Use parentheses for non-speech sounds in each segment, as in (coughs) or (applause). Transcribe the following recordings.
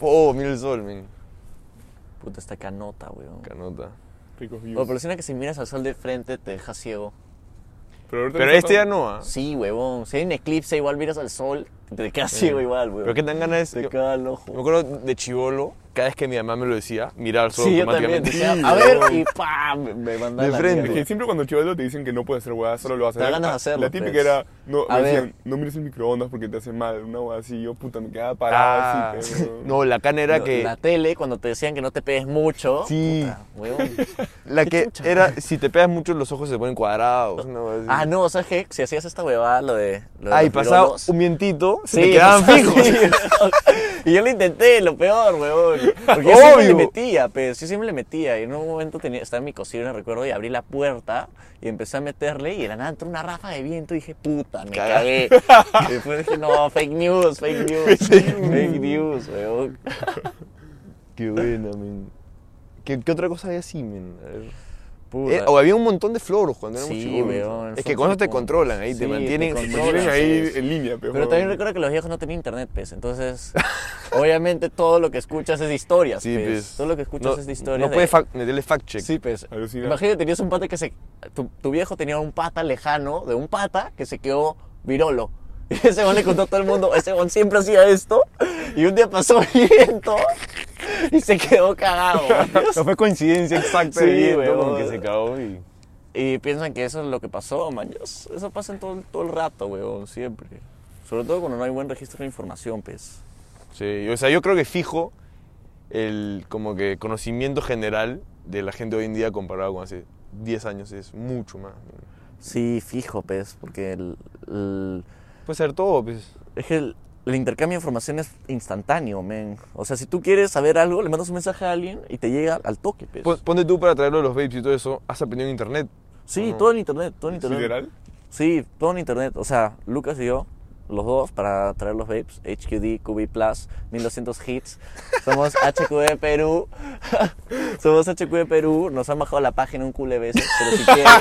Oh, mira el sol, men. Puta, esta canota, weón. Canota. Ricos views. Oh, pero suena que si miras al sol de frente te deja ciego. Pero, ahorita Pero no este ya está- no, ¿ah? Sí, huevón. Si hay un eclipse, igual miras al sol, te quedas ciego igual, weón. Pero qué tan ganas Te de... queda el ojo. Me acuerdo de chivolo, cada vez que mi mamá me lo decía, mirar al sol Sí, yo también. automáticamente. decía, a ver, y ¡pam! Me- Me mandaba De frente. Es mierda. que siempre cuando chivolo te dicen que no puedes hacer huevadas, solo lo vas a hacer. ganas de Ah, hacerlo, La típica pues. era, no, A me ver. decían, no mires el microondas porque te hace mal, una hueá así. Yo, puta, me quedaba parado Ah, así. pero- (laughs) no, la cana era No, que... La tele, cuando te decían que no te pegues mucho. Sí. puta, huevón. (laughs) La ¿Qué que chucha? era, si te pegas mucho los ojos se ponen cuadrados. ¿no? Así. Ah, no, ¿sabes qué? Si hacías esta huevada, lo de. Lo de Ay, los pasaba un vientito, se Sí, te quedaban fijos. (laughs) y yo lo intenté, lo peor, huevón. Porque yo siempre le metía, pues, yo siempre le metía. Y en un momento tenía, estaba en mi cocina, recuerdo, y abrí la puerta y empecé a meterle. Y de la nada entró una ráfaga de viento y dije, puta, me cagué. y después dije, no, fake news, fake news. (laughs) fake news, huevón. Qué buena, men. ¿Qué, qué otra cosa había así, men? A ver. Puta. Eh, o había un montón de floros cuando éramos Sí, weón, Es que con eso te controlan ahí, Sí, te mantienen. Controlan. ahí sí. en línea, pero. Pero también recuerdo que los viejos no tenían internet, pues. Entonces, obviamente todo lo que escuchas es de historias, Sí, pues. Todo lo que escuchas no, es de historias. No de- puedes fac- meterle fact check. Sí, pues. Imagínate, tenías un pata que se... Tu, tu viejo tenía un pata lejano de un pata que se quedó virolo. Y (laughs) ese weón le contó a todo el mundo, ese weón siempre hacía esto. Y un día pasó (laughs) viento y se quedó cagado. (laughs) No fue coincidencia exacta Sí, viento, como que se cagó y... Y piensan que eso es lo que pasó, man. Eso pasa en todo, todo el rato, weón, siempre. Sobre todo cuando no hay buen registro de información, pues. Sí, o sea, yo creo que fijo el como que conocimiento general de la gente hoy en día comparado con hace 10 años es mucho más. Sí, fijo, pues, porque el, el- Puede ser todo, pues. es que el, el intercambio de información es instantáneo, men. O sea, si tú quieres saber algo, le mandas un mensaje a alguien y te llega al toque, pues. Pon- Ponte tú para traerlo de los vapes y todo eso, has aprendido en internet. sí, ¿o no? todo en internet, todo en internet. ¿Literal? Sí, todo en internet. O sea, Lucas y yo, los dos, para traer los vapes, HQD, QB Plus, 1200 hits. Somos (laughs) HQD Perú. (laughs) Somos HQD Perú. Nos han bajado la página un culo de veces, pero si quieren...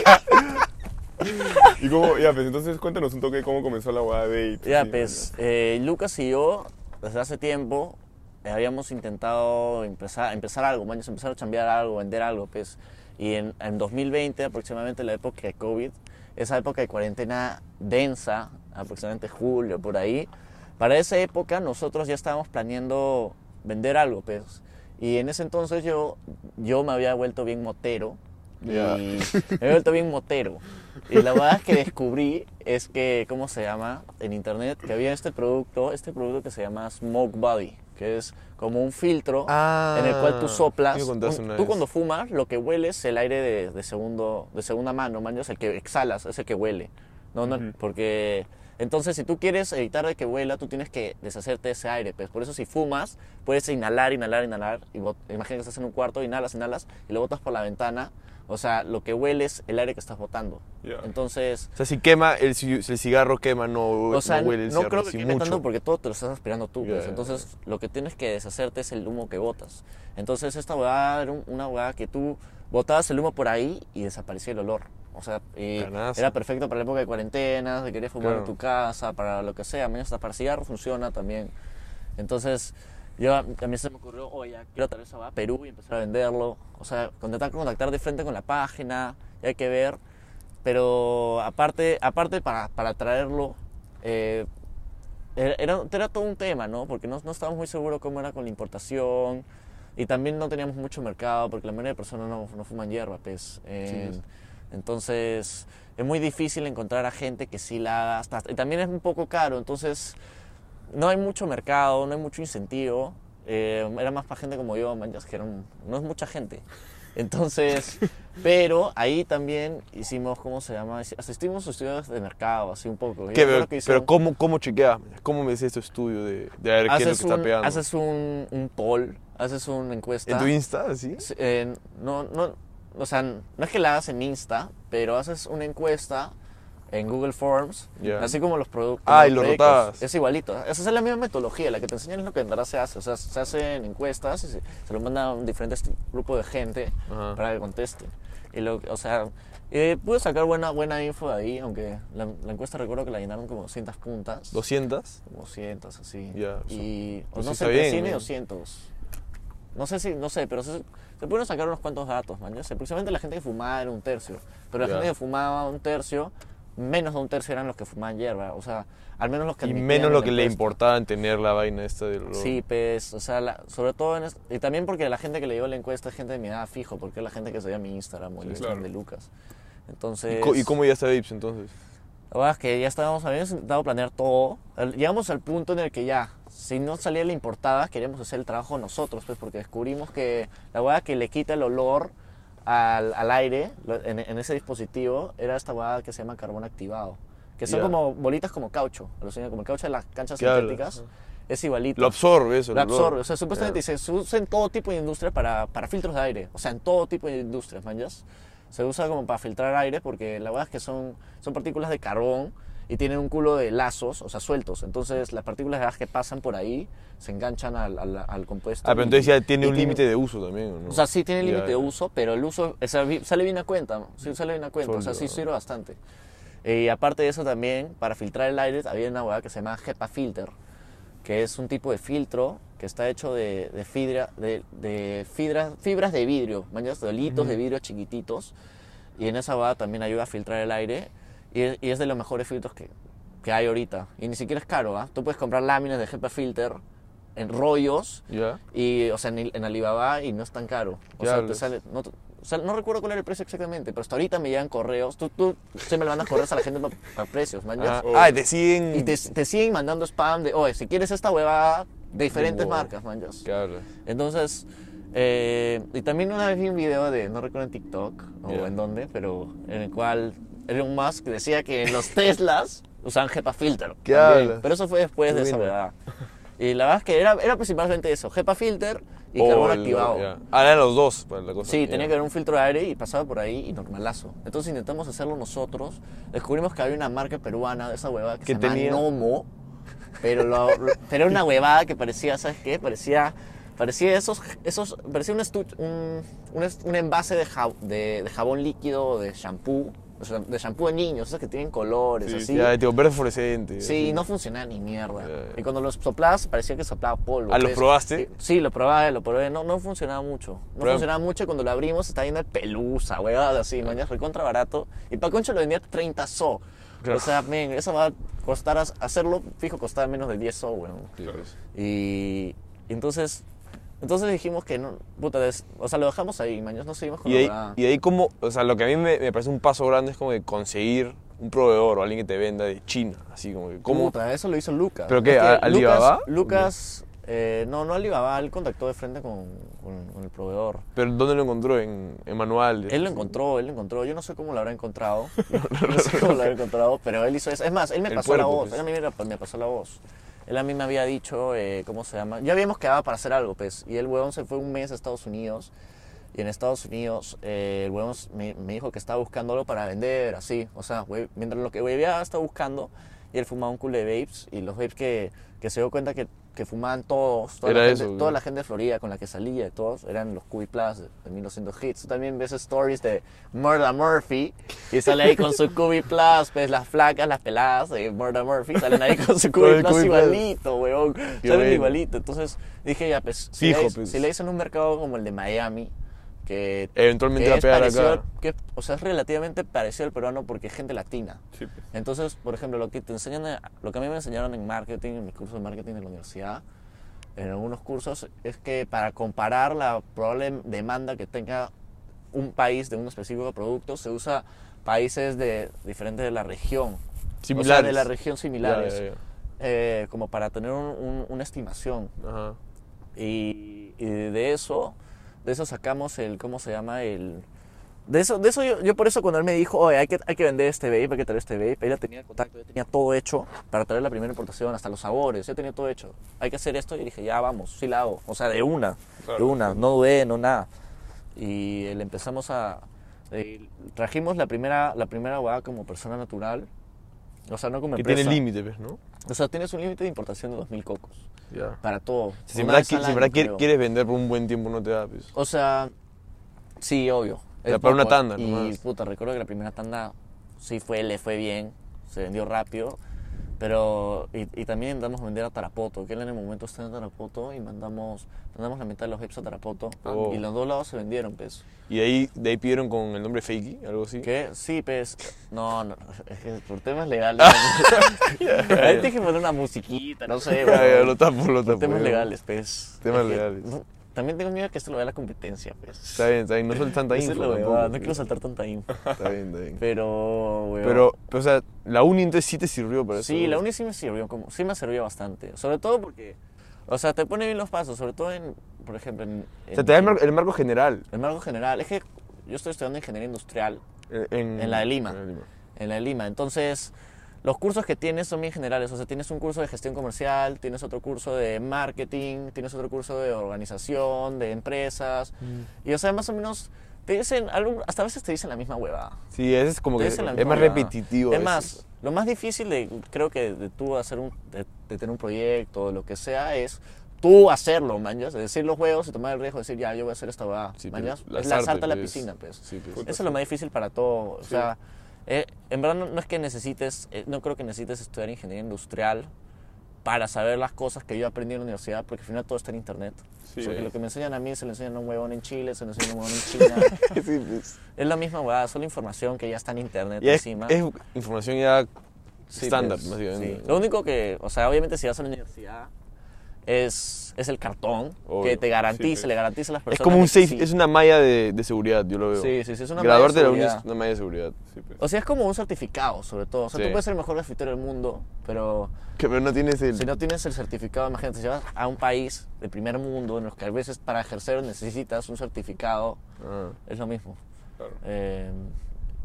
(laughs) ¿Y cómo? Ya, pues entonces cuéntanos un toque de cómo comenzó la hueá de. Ya, pues, eh, Lucas y yo, desde hace tiempo, eh, habíamos intentado empezar, empezar algo, man, empezar a cambiar algo, vender algo, pues. Y en, en 2020, aproximadamente la época de COVID, esa época de cuarentena densa, aproximadamente julio, por ahí, para esa época nosotros ya estábamos planeando vender algo, pues. Y en ese entonces yo, yo me había vuelto bien motero. Y Ya. me había vuelto bien motero. Y la verdad que descubrí es que, ¿cómo se llama? En internet, que había este producto, este producto que se llama Smoke Body, que es como un filtro Ah, en el cual tú soplas. un- una tú cuando fumas, lo que hueles es el aire de, de segundo, de segunda mano, man, es el que exhalas, es el que huele. No, no, Ujú. porque entonces si tú quieres evitar de que huela, tú tienes que deshacerte de ese aire, pues por eso si fumas, puedes inhalar, inhalar, inhalar, y imagina que estás en un cuarto, inhalas, inhalas, y lo botas por la ventana, o sea, lo que huele es el aire que estás botando. Ya. Entonces, O sea, si quema, el, si el cigarro quema, no, o sea, no huele el no cigarro, creo que queme mucho. tanto porque todo te lo estás aspirando tú. Ya, pues. Entonces, lo que tienes que deshacerte es el humo que botas. Entonces, esta hueá era un- una hueá que tú botabas el humo por ahí y desaparecía el olor. O sea, y Canazo. era perfecto para la época de cuarentena, si querías fumar Claro. en tu casa, para lo que sea. Menos hasta para cigarro funciona también. Entonces, yo a mí se me ocurrió, oye, quiero traer hueá a Perú y empezar a venderlo. O sea, contactar, contactar de frente con la página, y hay que ver. Pero aparte, aparte para, para traerlo, eh, era, era, era todo un tema, ¿no? Porque no, no estábamos muy seguros cómo era con la importación y también no teníamos mucho mercado porque la mayoría de personas no, no fuman hierba, pues. Eh, Sí. Entonces es muy difícil encontrar a gente que sí la haga. Hasta, y también es un poco caro, entonces no hay mucho mercado, no hay mucho incentivo. Eh, era más para gente como yo, man, que era un- no es mucha gente. Entonces, (laughs) pero ahí también hicimos, ¿cómo se llama? Asistimos a estudios de mercado, así un poco. ¿Qué, pero, que pero ¿cómo, ¿cómo chequeas? ¿Cómo me dices tu estudio de, de a ver qué es lo que haces está un, pegando? haces un, un poll, haces una encuesta. ¿En tu Insta? Sí, eh, no, no, o sea, no es que la hagas en Insta, pero haces una encuesta en Google Forms, Ya. así como los productos. Ah, y lo rotabas. Es igualito. Esa es la misma metodología, la que te enseñan es lo que en verdad se hace. O sea, se hacen encuestas y se, se lo mandan a un diferentes grupos de gente Ajá. para que contesten. Y lo, o sea, Eh, pude sacar buena, buena info de ahí, aunque la, la encuesta recuerdo que la llenaron como 200 puntas. 200. Como 200, así. Ya, y, pues no sí sé, bien, 100 y ¿no? 200. No sé si, no sé, pero se, se pudieron sacar unos cuantos datos, man. ya sé, Aproximadamente la gente que fumaba era un tercio. Pero la Ya. gente que fumaba un tercio, menos de un tercio eran los que fumaban hierba. O sea, al menos los que Y menos en lo que le encuesta. importaba en tener la vaina esta del olor. Sí, pues, o sea, la- sobre todo en... es- y también porque la gente que le dio la encuesta es gente de mi edad fijo, porque es la gente que seguía mi Instagram o el Sí, Instagram claro. de Lucas. Entonces... ¿Y, y cómo ya está Vapes entonces? La verdad es que ya estábamos, habíamos intentado planear todo. Llegamos al punto en el que ya, si no salía la importada, queríamos hacer el trabajo nosotros, pues, porque descubrimos que la hueá que le quita el olor al, al aire lo- en, en ese dispositivo era esta hueá que se llama carbón activado. Que son Ya. como bolitas como caucho, como el caucho de las canchas sintéticas. Es igualito. Lo absorbe eso. Lo olor. absorbe, o sea, supuestamente Ya. se usa en todo tipo de industria para, para filtros de aire, o sea, en todo tipo de industrias, manjas. Se usa como para filtrar aire porque la verdad es que son, son partículas de carbón y tienen un culo de lazos, o sea, sueltos. Entonces, las partículas de gas que pasan por ahí se enganchan al, al, al compuesto. Ah, pero y- entonces ya tiene un límite de uso también, ¿o ¿no? O sea, sí tiene límite de uso, pero el uso o sea, vi- sale bien a cuenta, ¿no? sí sale bien a cuenta, o sea, sí Sólido. sirve bastante. Y aparte de eso también, para filtrar el aire, había una hueá que se llama HEPA filter, que es un tipo de filtro que está hecho de, de, fibra, de, de fibras, fibras de vidrio, mañas, de hilitos de vidrio chiquititos, y en esa hueá también ayuda a filtrar el aire, y, es- y es de los mejores filtros que, que hay ahorita. Y ni siquiera es caro, ¿ah? Tú puedes comprar láminas de HEPA filter en rollos, ¿Ya? y, o sea, en, en Alibaba y no es tan caro. O ¿Qué sea, te sale, no, o sea, no recuerdo cuál era el precio exactamente, pero hasta ahorita me llegan correos. Tú, tú siempre le mandas correos a la gente para precios, man. Ah, Oh. ah, te siguen... Y te, te siguen mandando spam de, oye, si quieres esta huevada de diferentes marcas, man. Entonces, eh, y también una vez vi un video de, no recuerdo en TikTok o Ya. en dónde, pero en el cual Elon Musk decía que los (laughs) Teslas usaban HEPA filter. ¿Qué hablas? Pero eso fue después de esa verdad. Y la verdad es que era, era principalmente eso, HEPA filter y O carbón el- activado. ya. Ah, eran los dos para la cosa. Sí, tenía que haber un filtro de aire y pasaba por ahí y normalazo. Entonces intentamos hacerlo nosotros. Descubrimos que había una marca peruana de esa huevada que ¿Qué se llama? Nomo. Pero, lo- (laughs) era una huevada que parecía, ¿sabes qué? Parecía, parecía esos, esos, parecía un, estu- un, un, un envase de, ja- de, de jabón líquido, de shampoo, de shampoo de niños, esos que tienen colores, Sí, así. Ya, tipo verde fluorescente. Sí, así. no funcionaba ni mierda. Ya, ya. Y cuando los soplabas parecía que soplaba polvo. Ah, ¿lo probaste? Sí, lo probé, lo probé. No, no funcionaba mucho. No Prueba. funcionaba mucho y cuando lo abrimos estaba yendo de pelusa, huevada así, mañana recontra barato. Y pa' concho lo vendía 30 so. Claro. O sea, men, eso va a costar, hacerlo fijo costaba menos de 10 so, weón. Y, y entonces, entonces dijimos que no, puta, des- o sea, lo dejamos ahí, mañana no seguimos con Y la ahí, y ahí como, o sea, lo que a mí me, me parece un paso grande es como de conseguir un proveedor o alguien que te venda de China, así como que, ¿cómo? Puta, eso lo hizo Lucas. ¿Pero qué, Alibaba? Lucas, Lucas eh, no, no Alibaba, él contactó de frente con, con- con el proveedor. ¿Pero dónde lo encontró? ¿En, en manuales? Él lo encontró, él lo encontró. Yo no sé cómo lo habrá encontrado. (laughs) No sé cómo lo habrá encontrado, pero él hizo eso. Es más, él me El pasó la voz. pues. Él a mí me, me pasó la voz. Él a mí me había dicho, eh, ¿cómo se llama? Ya habíamos quedado para hacer algo, pues. Y el huevón se fue un mes a Estados Unidos. Y en Estados Unidos, eh, el huevón me, dijo que estaba buscando algo para vender, así. O sea, mientras lo que hueveaba estaba buscando, y él fumaba un culo de vapes. Y los vapes que, que se dio cuenta que, que fumaban todos, toda, Era la gente, eso, toda ¿no? la gente de Florida con la que salía, todos, eran los Cubi Plus de, de 1200 hits. Tú también ves stories de Murda Murphy y sale ahí con su (laughs) Cubi Plus, pues las flacas, las peladas de Murda Murphy salen ahí con su (laughs) Cubi Plus igualito, weón. Salen igualito. Entonces dije, ya, pues, si, Fijo, le, pues. si le dicen un mercado como el de Miami, que, Eventualmente que va a es pegar parecido, acá. que, o sea, es relativamente parecido al peruano porque es gente latina. Sí, pues. Entonces, por ejemplo, lo que te enseñan, eh, lo que a mí me enseñaron en marketing, en mi curso de marketing de la universidad, en algunos cursos, es que para comparar la probable demanda que tenga un país de un específico producto, se usa países de diferentes de la región. O sea, Similares. de la región similares. Ya, ya, eh, como para tener un- un- una estimación. ya. Ajá. Y, y de eso, de eso sacamos el, ¿cómo se llama? El... De eso, de eso yo, yo por eso cuando él me dijo, oye, hay que, hay que vender este vape, hay que traer este vape, él ya tenía el contacto, tenía todo hecho para traer la primera importación, hasta los sabores, ya tenía todo hecho. Hay que hacer esto y dije, ya vamos, sí la hago. O sea, de una, de Claro. una, no dudé, no nada. Y le empezamos a... eh, trajimos la primera, la primera como persona natural, o sea, no como Que empresa. tiene límite, ¿ves, no? O sea, tienes un límite de importación de 2.000 cocos, Ya. para todo. Si en Una verdad, vez qui- al si en año, verdad quier- creo. quieres vender por un buen tiempo, no te da, pues. O sea, sí, obvio. Es Era para una poco, tanda, Y nomás. puta, recuerdo que la primera tanda sí fue, le fue bien, se vendió rápido. Pero, y, y también intentamos vender a Tarapoto, que él en el momento está en Tarapoto y mandamos, mandamos la mitad de los hips a Tarapoto. Oh. Y los dos lados se vendieron, pues. Y de ahí, de ahí pidieron con el nombre Fakey, algo así. ¿Qué? Sí, pues. No, no, es que por temas legales. (laughs) Ahí te dije poner una musiquita, no sé, (laughs) lo tapo, lo Por tapo. temas ya. legales, pues. Temas Es que, legales. También tengo miedo que esto lo vea la competencia, pues. Está bien, está bien. No sueltes tanta (laughs) info tampoco. huevada, no quiero saltar tanta info. Está bien, está bien. Pero, weón. Pero, pero, o sea, la uni entonces sí te sirvió para eso. Sí, la uni sí me sirvió, como, sí me sirvió bastante. Sobre todo porque, o sea, te pone bien los pasos, sobre todo en, por ejemplo, en... O sea, te da el, mar- el marco general. el marco general. Es que yo estoy estudiando ingeniería industrial En, En la de Lima. en la de Lima. en la de Lima, entonces... Los cursos que tienes son bien generales, o sea, tienes un curso de gestión comercial, tienes otro curso de marketing, tienes otro curso de organización, de empresas, y o sea, más o menos te dicen, algo- hasta a veces te dicen la misma huevada. Sí, ese es como que Te es dicen la más huevada. repetitivo. Es más, lo más difícil de, creo que de tú hacer un, de, de tener un proyecto o lo que sea es tú hacerlo, manjas, es decir los juegos y tomar el riesgo de decir, ya, yo voy a hacer esta va, Sí, manjas, es lanzarte, lanzarte a la piscina, pues. Sí, pues. Eso es lo más difícil para todo, o Sí. Sea, eh, en verdad no, no es que necesites, eh, no creo que necesites estudiar ingeniería industrial para saber las cosas que yo aprendí en la universidad, porque al final todo está en internet. Sí, porque eh. lo que me enseñan a mí se lo enseñan a un huevón en Chile, se lo enseñan a un huevón en China. (laughs) sí, pues. es la misma huevada, solo información que ya está en internet Y es, encima. es información ya Sí, estándar, pues, básicamente. sí. Lo único que, o sea, obviamente si vas a la universidad es, es el cartón Obvio, que te garantiza, sí, le garantiza a las Es personas. como un safe, sí. es una malla de, de seguridad, yo lo veo. Sí, sí, sí, es una Graduarte de la malla seguridad. es una malla de seguridad. Pues. O sea, es como un certificado, sobre todo. O sea, tú puedes ser el mejor grafitero del mundo, pero Que pero no tienes el... si no tienes el certificado, imagínate, si vas a un país de primer mundo en los que a veces para ejercer necesitas un certificado, Ah. es lo mismo. Claro. Eh,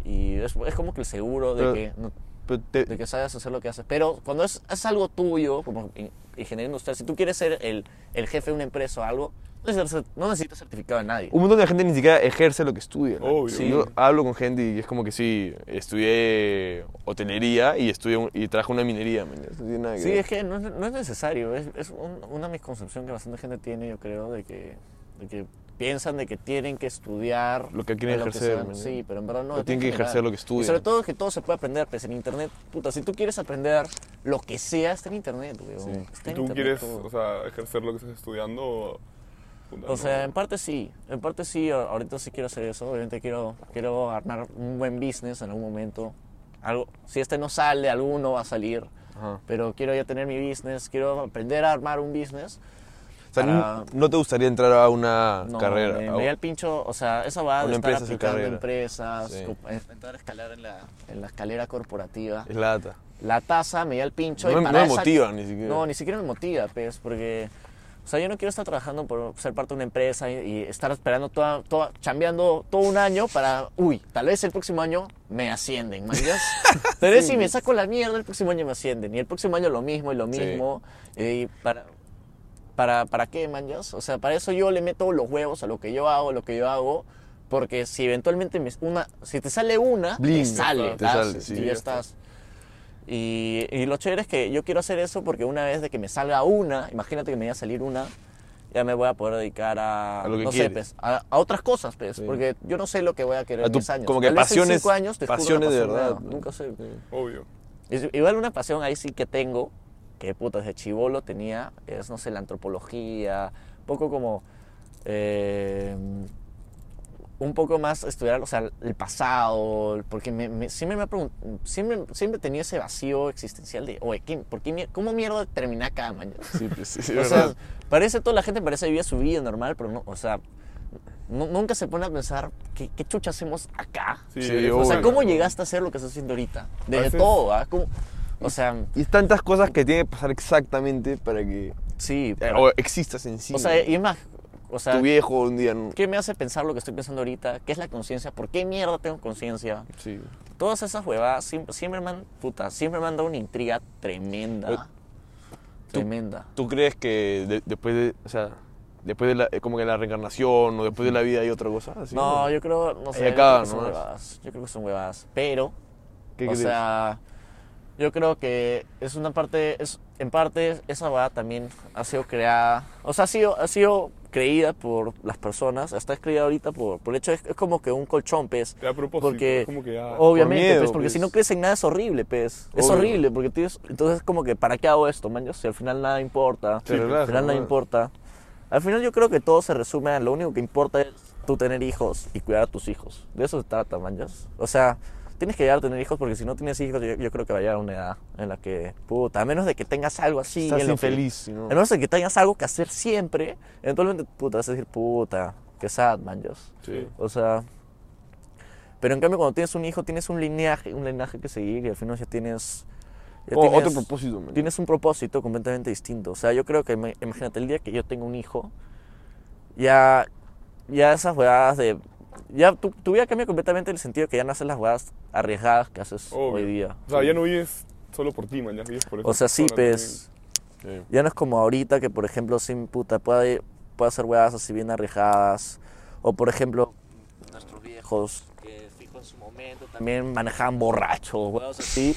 y es, es como que el seguro de Pero- que no- te- de que sabes hacer lo que haces. Pero cuando es, es algo tuyo, como in- ingeniería industrial, si tú quieres ser el, el jefe de una empresa o algo, no necesitas, no necesitas certificado de nadie. un montón de gente ni siquiera ejerce lo que estudia. ¿no? Obvio. Sí. Yo hablo con gente y es como que sí, estudié hotelería y estudié un- y traje una minería. man, no tiene nada que Sí, ver. es que no es, no es necesario. Es, es un- una misconcepción que bastante gente tiene, yo creo, de que, de que piensan de que tienen que estudiar Lo que quieren ejercer, sea. man, Sí, pero en verdad no. Tienen que general. ejercer lo que Y estudian. sobre todo que todo se puede aprender, pues en internet. Puta, si tú quieres aprender lo que sea, está en internet, weón. Sí. Está ¿Y tú internet quieres, todo. o sea, ejercer lo que estás estudiando? O, puta, O sea, no? en parte sí, en parte sí, ahorita sí quiero hacer eso, obviamente quiero, quiero armar un buen business en algún momento. Algo, si este no sale, alguno va a salir, Ajá. pero quiero ya tener mi business, quiero aprender a armar un business. O sea, para- no- te gustaría entrar a una No, carrera. me, a- me da el pincho, o sea, esa va de estar empresa, aplicando empresas, Sí. eh, entrar a escalar en la, en la escalera corporativa. Es lata. La tasa me da el pincho No y me- para no me esa- motiva ni siquiera. No, ni siquiera me motiva, pues, porque... O sea, yo no quiero estar trabajando por ser parte de una empresa y, y estar esperando toda, toda, chambeando todo un año para, uy, tal vez el próximo año me ascienden, ¿me? (laughs) Tal vez si me saco la mierda, el próximo año me ascienden. Y el próximo año lo mismo y lo Sí. mismo. Y para, para, ¿para qué, manjas? O sea, para eso yo le meto los huevos a lo que yo hago, lo que yo hago. Porque si eventualmente me- una, si te sale una, Bling, te sale, te sale, sí, y ya ya está. estás. Y, y lo chévere es que yo quiero hacer eso porque una vez de que me salga una, imagínate que me vaya a salir una, ya me voy a poder dedicar a, A lo que no sé, pues, a, a otras cosas, pues, Sí. porque yo no sé lo que voy a querer A en tu- 10 años. como que Tal vez en pasiones- cinco años pasiones de verdad, nueva, ¿no? Nunca sé. Obvio. Es- igual una pasión ahí sí que tengo, que puta, desde chivolo tenía, es, no sé, la antropología, un poco como, eh, un poco más estudiar, o sea, el pasado, porque me, me- siempre me ha siempre, siempre tenía ese vacío existencial de, oye, ¿qué, por qué, ¿cómo mierda terminé acá, mañana? (laughs) Sí, sí, sí, o verdad. sea, parece, toda la gente parece vivir su vida normal, pero no, o sea, nu- nunca se pone a pensar, ¿qué, qué chucha hacemos acá? O sea. ¿cómo llegaste a hacer lo que estás haciendo ahorita? Desde todo, ¿ah? O sea, Y es tantas cosas que tienen que pasar exactamente para que sí. eh, pero- o existas en sí. o sea, y es más, o sea, tu viejo un día. no- ¿qué me hace pensar lo que estoy pensando ahorita? ¿Qué es la conciencia? ¿Por qué mierda tengo conciencia? Sí. Todas esas huevadas siempre, siempre me han, puta, siempre me han dado una intriga Eh, tremenda. tú- Tremenda. ¿Tú crees que de- después de, o sea, después de la, eh, como que la reencarnación o después de la vida hay otra cosa? ¿Así? No, yo creo, no sé, yo acaba, creo que son ¿no? huevadas. Yo creo que son huevadas. Pero, ¿Qué o crees? sea, yo creo que es una parte, es, en parte esa huevada también ha sido creada, o sea, ha sido, ha sido creída por las personas, está creída ahorita por, por el hecho, es, es como que un colchón, pez. Te da propósito, Porque, es como que ya- obviamente, miedo, pues, porque pues. si no crees en nada es horrible, pez. Es Obvio. horrible, porque tienes, entonces es como que, ¿para qué hago esto, man? Yo, Si al final nada importa, Te al relaja, final nada ¿no? importa. Al final yo creo que todo se resume a lo único que importa es tú tener hijos y cuidar a tus hijos. De eso se trata, man. ya. O sea, tienes que llegar a tener hijos porque si no tienes hijos, yo, yo creo que va a llegar a una edad en la que, puta, a menos de que tengas algo así. Estás en que- no. a menos de que tengas algo que hacer siempre, eventualmente, puta, vas a decir, puta, qué sad, man. Sí. O sea, pero en cambio cuando tienes un hijo tienes un linaje, un linaje que seguir y al final ya tienes... ya Oh, tienes- otro propósito, man. Tienes un propósito completamente distinto. O sea, yo creo que, imagínate, el día que yo tenga un hijo, ya, ya esas jugadas de... Ya tu, tu vida cambia completamente en el sentido que ya no haces las jugadas arriesgadas que haces Obvio. hoy día. O sea, ya no vives solo por ti, man, ya vives por eso. O sea, sí, pues... Sí. Ya no es como ahorita que, por ejemplo, sin puta puede, puede hacer huevadas así bien arriesgadas. O, por ejemplo, nuestros viejos en su momento también manejaban borrachos, huevadas así.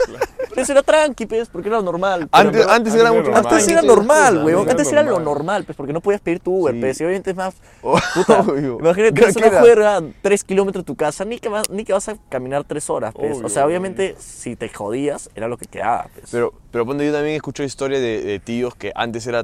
Pero eso era tranqui, pues, porque era lo normal. Pero Antes, antes antes era era mucho más normal. antes era normal, weón. era Antes era lo normal. pues, porque no podías pedir tu Uber, Sí. pues. Y obviamente es más. Oh, (laughs) Puta, obvio. imagínate, es que una juerga 3 kilómetros de tu casa, ni que, vas, ni que vas a caminar 3 horas, pues. Obvio, o sea, obvio. obviamente, si te jodías, era lo que quedaba, pues. Pero, pero ponte, yo también escucho historias de, de tíos que antes era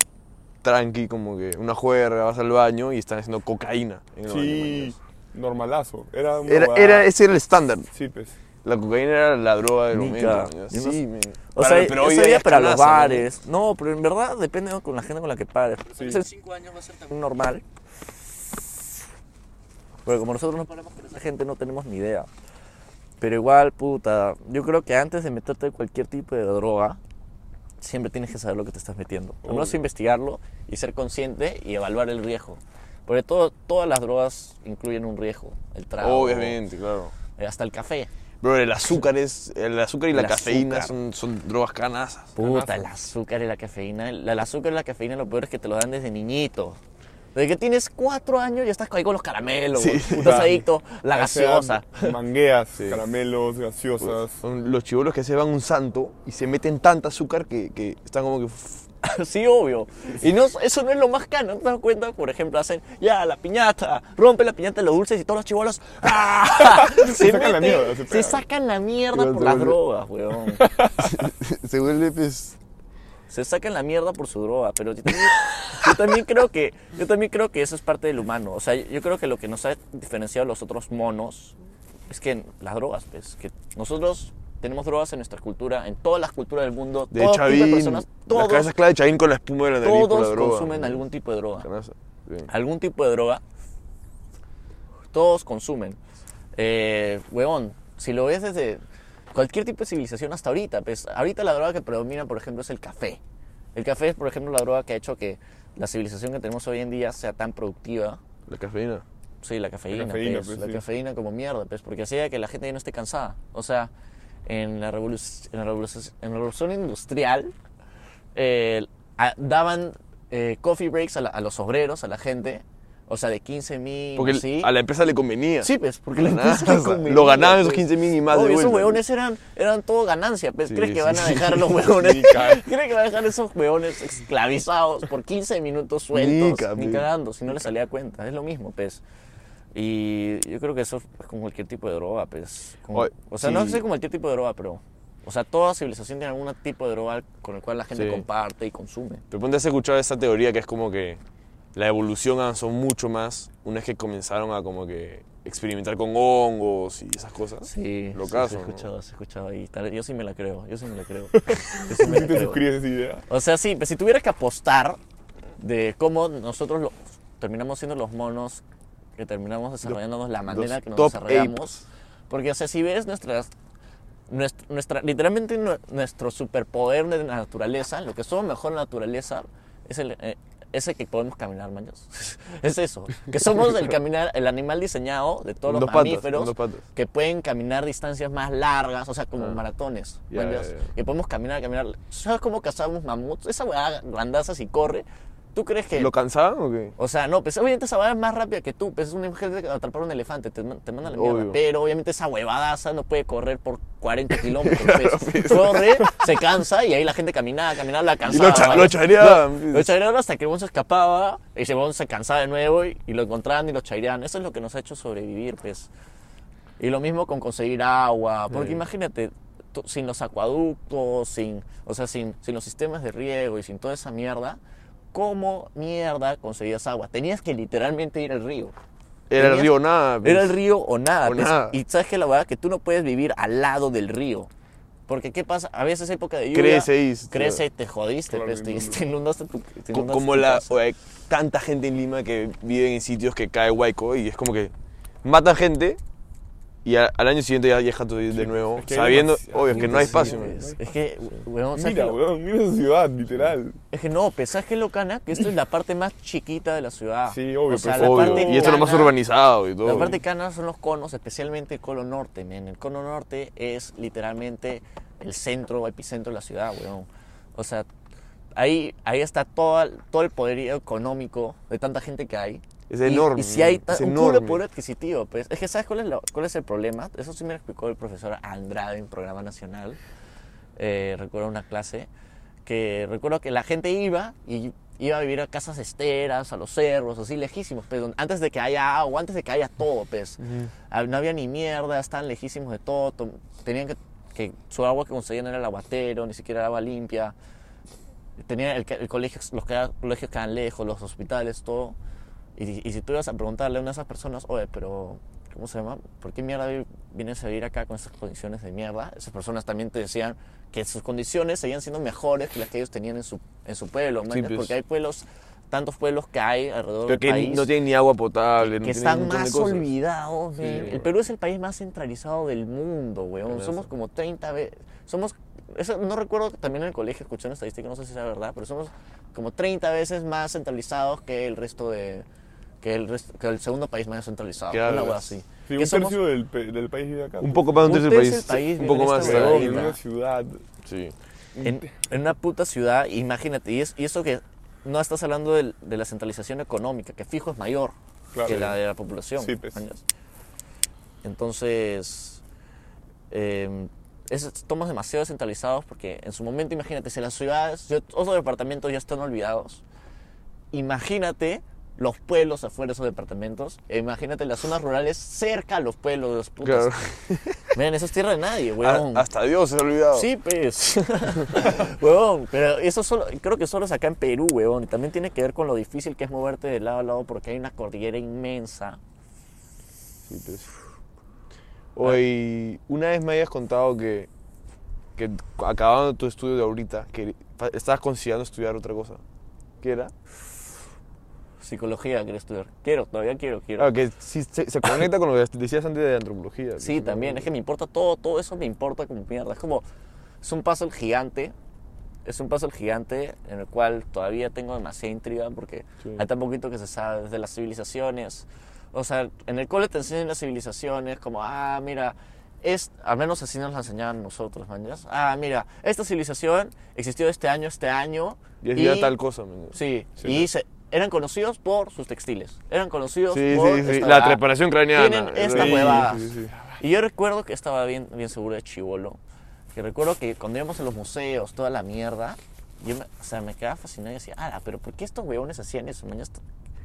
tranqui, como que una juerga, vas al baño y están haciendo cocaína en el Sí, normalazo. Era, Era, era, ese era el estándar. Sí, pues. La cocaína era la droga del Nica. momento. Sí, man. O Para- sea, pero hoy día para los bares. No, pero en verdad depende con la gente con la que pares. Sí. En 5 años va a ser también normal. Porque como nosotros no paramos con esa gente, no tenemos ni idea. Pero igual, puta, yo creo que antes de meterte cualquier tipo de droga, siempre tienes que saber lo que te estás metiendo. Al menos investigarlo y ser consciente y evaluar el riesgo. Porque todo, todas las drogas incluyen un riesgo. El trago, Obviamente, claro. eh, hasta el café. Bro, el azúcar es. El azúcar y El la cafeína son, son drogas canasas. Puta, el azúcar y la cafeína. El, el azúcar y la cafeína lo peor es que te lo dan desde niñito. Desde que tienes cuatro años ya estás ahí con los caramelos. Sí. Estás adicto la gaseosa. Mangueas, Sí. caramelos, gaseosas. Son los chivolos que se van un santo y se meten tanta azúcar que, que están como que. (laughs) sí, obvio. Y no, eso no es lo más caro. ¿No te das cuenta? Por ejemplo, hacen ya la piñata, rompe la piñata de los dulces y todos los chivolos ¡ah! se, sacan la mierda, se se sacan la mierda por se las vuelve- drogas, weón. (laughs) se vuelve, pues. se sacan la mierda por su droga, pero yo también, yo también creo que yo también creo que eso es parte del humano, o sea, yo creo que lo que nos ha diferenciado a los otros monos es que las drogas, pues, que nosotros tenemos drogas en nuestra cultura, en todas las culturas del mundo, De todo tipo de Chavín. personas, todos, cabezas clave de Chavín con la espuma de la nariz por la todos droga. consumen algún tipo de droga, algún tipo de droga, todos consumen. Eh, huevón, si lo ves desde cualquier tipo de civilización hasta ahorita, pues ahorita la droga que predomina, por ejemplo, es el café. El café es, por ejemplo, la droga que ha hecho que la civilización que tenemos hoy en día sea tan productiva. La cafeína. Sí, la cafeína, La cafeína, pues, pues, la sí. cafeína como mierda, pues, porque hacía que la gente ya no esté cansada. O sea, en la, revolu- en la, revolución, en la revolución industrial eh, a- daban eh, coffee breaks a, la- a los obreros, a la gente, o sea, de 15 mil, Porque así. a la empresa le convenía. Sí, pues, porque la (laughs) empresa le convenía, Lo ganaban esos pues. 15 mil y más de Obvio, esos vuelta. huevones eran, eran todo ganancia, pues. Sí, ¿Crees que sí, van a sí. dejar los (laughs) huevones? ¿Crees que van a dejar esos huevones esclavizados por 15 minutos sueltos? Ni ni- cagando, si no les salía cuenta. Es lo mismo, pues. Y yo creo que eso es como cualquier tipo de droga, pues. Como- Oye, o sea, no sí. sé como cualquier tipo de droga, pero. O sea, toda civilización tiene algún tipo de droga con el cual la gente Sí. comparte y consume. Pero ponte has escuchado esa teoría que es como que la evolución avanzó mucho más una vez que comenzaron a como que experimentar con hongos y esas cosas. Sí, Lo sí, caso, ha ¿no? escuchado, se ha escuchado. Tal- Yo sí me la creo, yo sí me la creo. (laughs) Yo sí me Sí la te creo. suscribes esa idea. O sea, sí, pues si tuvieras que apostar de cómo nosotros terminamos siendo los monos que terminamos desarrollándonos la manera que nos desarrollamos. Porque, o sea, si ves nuestras. Nuestra, nuestra- literalmente nue- nuestro superpoder de la naturaleza, lo que somos mejor en la naturaleza, es el, eh, ese que podemos caminar, maños. (laughs) es eso. Que somos el caminar, el animal diseñado de todos los mamíferos patas. que pueden caminar distancias más largas, o sea, como Ah. maratones. ¿mañas? ya, ya. Que podemos caminar, caminar. ¿Sabes cómo cazamos mamuts? Esa weá grandazas y corre. ¿Tú crees que.? ¿Lo cansaban o qué? O sea, no, pues obviamente esa huevada es más rápida que tú. Pues es una mujer de atrapar un elefante, te, te manda la mierda. Obvio. Pero obviamente esa huevadaza no puede correr por 40 (laughs) kilómetros. pues. Corre, se cansa y ahí la gente caminaba, caminaba, la Y cansaba. lo, cha- ¿vale? lo chaireaban. Lo chaireaban hasta que el se escapaba y ese huevón se cansaba de nuevo y, y lo encontraban y lo chaireaban. Eso es lo que nos ha hecho sobrevivir, pues. Y lo mismo con conseguir agua. Porque Sí. imagínate, sin los acueductos, sin, o sea, sin, sin los sistemas de riego y sin toda esa mierda, ¿cómo mierda conseguías agua? Tenías que literalmente ir al río. Era el río nada. pues. Era el río o nada. O pues. nada. Y sabes que la verdad que tú no puedes vivir al lado del río. Porque ¿qué pasa? A veces época de lluvia. Crece y- Crece y te jodiste, Claro, pues, te, te inundaste tu, te inundaste como tu la, casa. o hay tanta gente en Lima que vive en sitios que cae huaico y es como que matan gente y a- al año siguiente ya todo de nuevo, es que sabiendo, obvio, es que no hay espacio. Es, es que, weón, ¿sabes Mira, lo- weón, mira esa ciudad, literal. es que no, ¿sabes qué es lo cana? Que esto es la parte más chiquita de la ciudad. Sí, obvio, O sea, la Obvio, parte y esto es lo más urbanizado y todo. La parte cana son los conos, especialmente el cono norte, men. El cono norte es literalmente el centro, epicentro de la ciudad, weón. O sea, ahí, ahí está todo, el- todo el poderío económico de tanta gente que hay. Es enorme, Y, si hay es un puro enorme. poder adquisitivo, pues. Es que, ¿sabes cuál es, cuál es el problema? Eso sí me lo explicó el profesor Andrade en programa nacional. Eh, recuerdo una clase que recuerdo que la gente iba y iba a vivir a casas esteras, a los cerros, así lejísimos, pues, antes de que haya agua, antes de que haya todo, pues. Ah, No había ni mierda, estaban lejísimos de todo, tenían que, que su agua que conseguían era el aguatero, ni siquiera era agua limpia. Tenían el, el colegio, los colegios quedan lejos, los hospitales, todo. Y, y si tú ibas a preguntarle a una de esas personas, oye, pero, ¿cómo se llama? ¿Por qué mierda vi- vienes a vivir acá con estas condiciones de mierda? Esas personas también te decían que sus condiciones seguían siendo mejores que las que ellos tenían en su, en su pueblo, ¿me Sí, pues. porque hay pueblos, tantos pueblos que hay alrededor Pero del que país no tienen ni agua potable, no que un están más olvidados. Sí. El Perú es el país más centralizado del mundo, weón. Somos como 30 veces. Somos. Eso no recuerdo, también en el colegio escuché una estadística, no sé si sea verdad, pero somos como 30 veces más centralizados que el resto de. Que el, resto- que el segundo país más centralizado. Qué Una así. Sí, un somos- tercio del, del país vive acá. Un poco más de un tercio del del país un poco más. en una ciudad. Sí. en, en una puta ciudad, imagínate, y, es, y eso que no estás hablando del- de, la centralización económica, que fijo es mayor Claro. que la de la población. Sí, pues. Entonces, eh, es- estamos demasiado centralizados porque en su momento, imagínate, si las ciudades, si otros departamentos ya están olvidados, imagínate los pueblos afuera de esos departamentos, e imagínate las zonas rurales cerca a los pueblos de los putos. Claro. (laughs) Miren, eso es tierra de nadie, A- weón. hasta Dios se ha olvidado. Sí, pues. (laughs) huevón, pero eso solo, creo que solo es acá en Perú, huevón. Y también tiene que ver con lo difícil que es moverte de lado a lado porque hay una cordillera inmensa. Sí, pues. Oye, una vez me habías contado que, que acabando tu estudio de ahorita, que estabas considerando estudiar otra cosa. ¿Qué era? Psicología quiero estudiar. Quiero, todavía quiero, quiero. Ah, que sí se, se conecta con lo que decías antes de antropología. Sí, también. Es que me importa todo, todo eso me importa como mierda. Es como, es un puzzle gigante. Es un puzzle gigante en el cual todavía tengo demasiada intriga porque Sí. hay tan poquito que se sabe desde las civilizaciones. O sea, en el cole te enseñan las civilizaciones como, ah, mira, es, al menos así nos la enseñaban nosotros, mañas. Ah, mira, esta civilización existió este año, este año. Y hacía tal cosa. man. Sí, Sí. y se- eran conocidos por sus textiles. Eran conocidos Sí, por sí, sí. esta La preparación craneana. Tienen esta huevada. Y yo recuerdo que estaba bien, bien seguro de chivolo. Que recuerdo que cuando íbamos a los museos, toda la mierda, yo me, o sea, me quedaba fascinado y decía, ah, pero ¿por qué estos huevones hacían eso? man?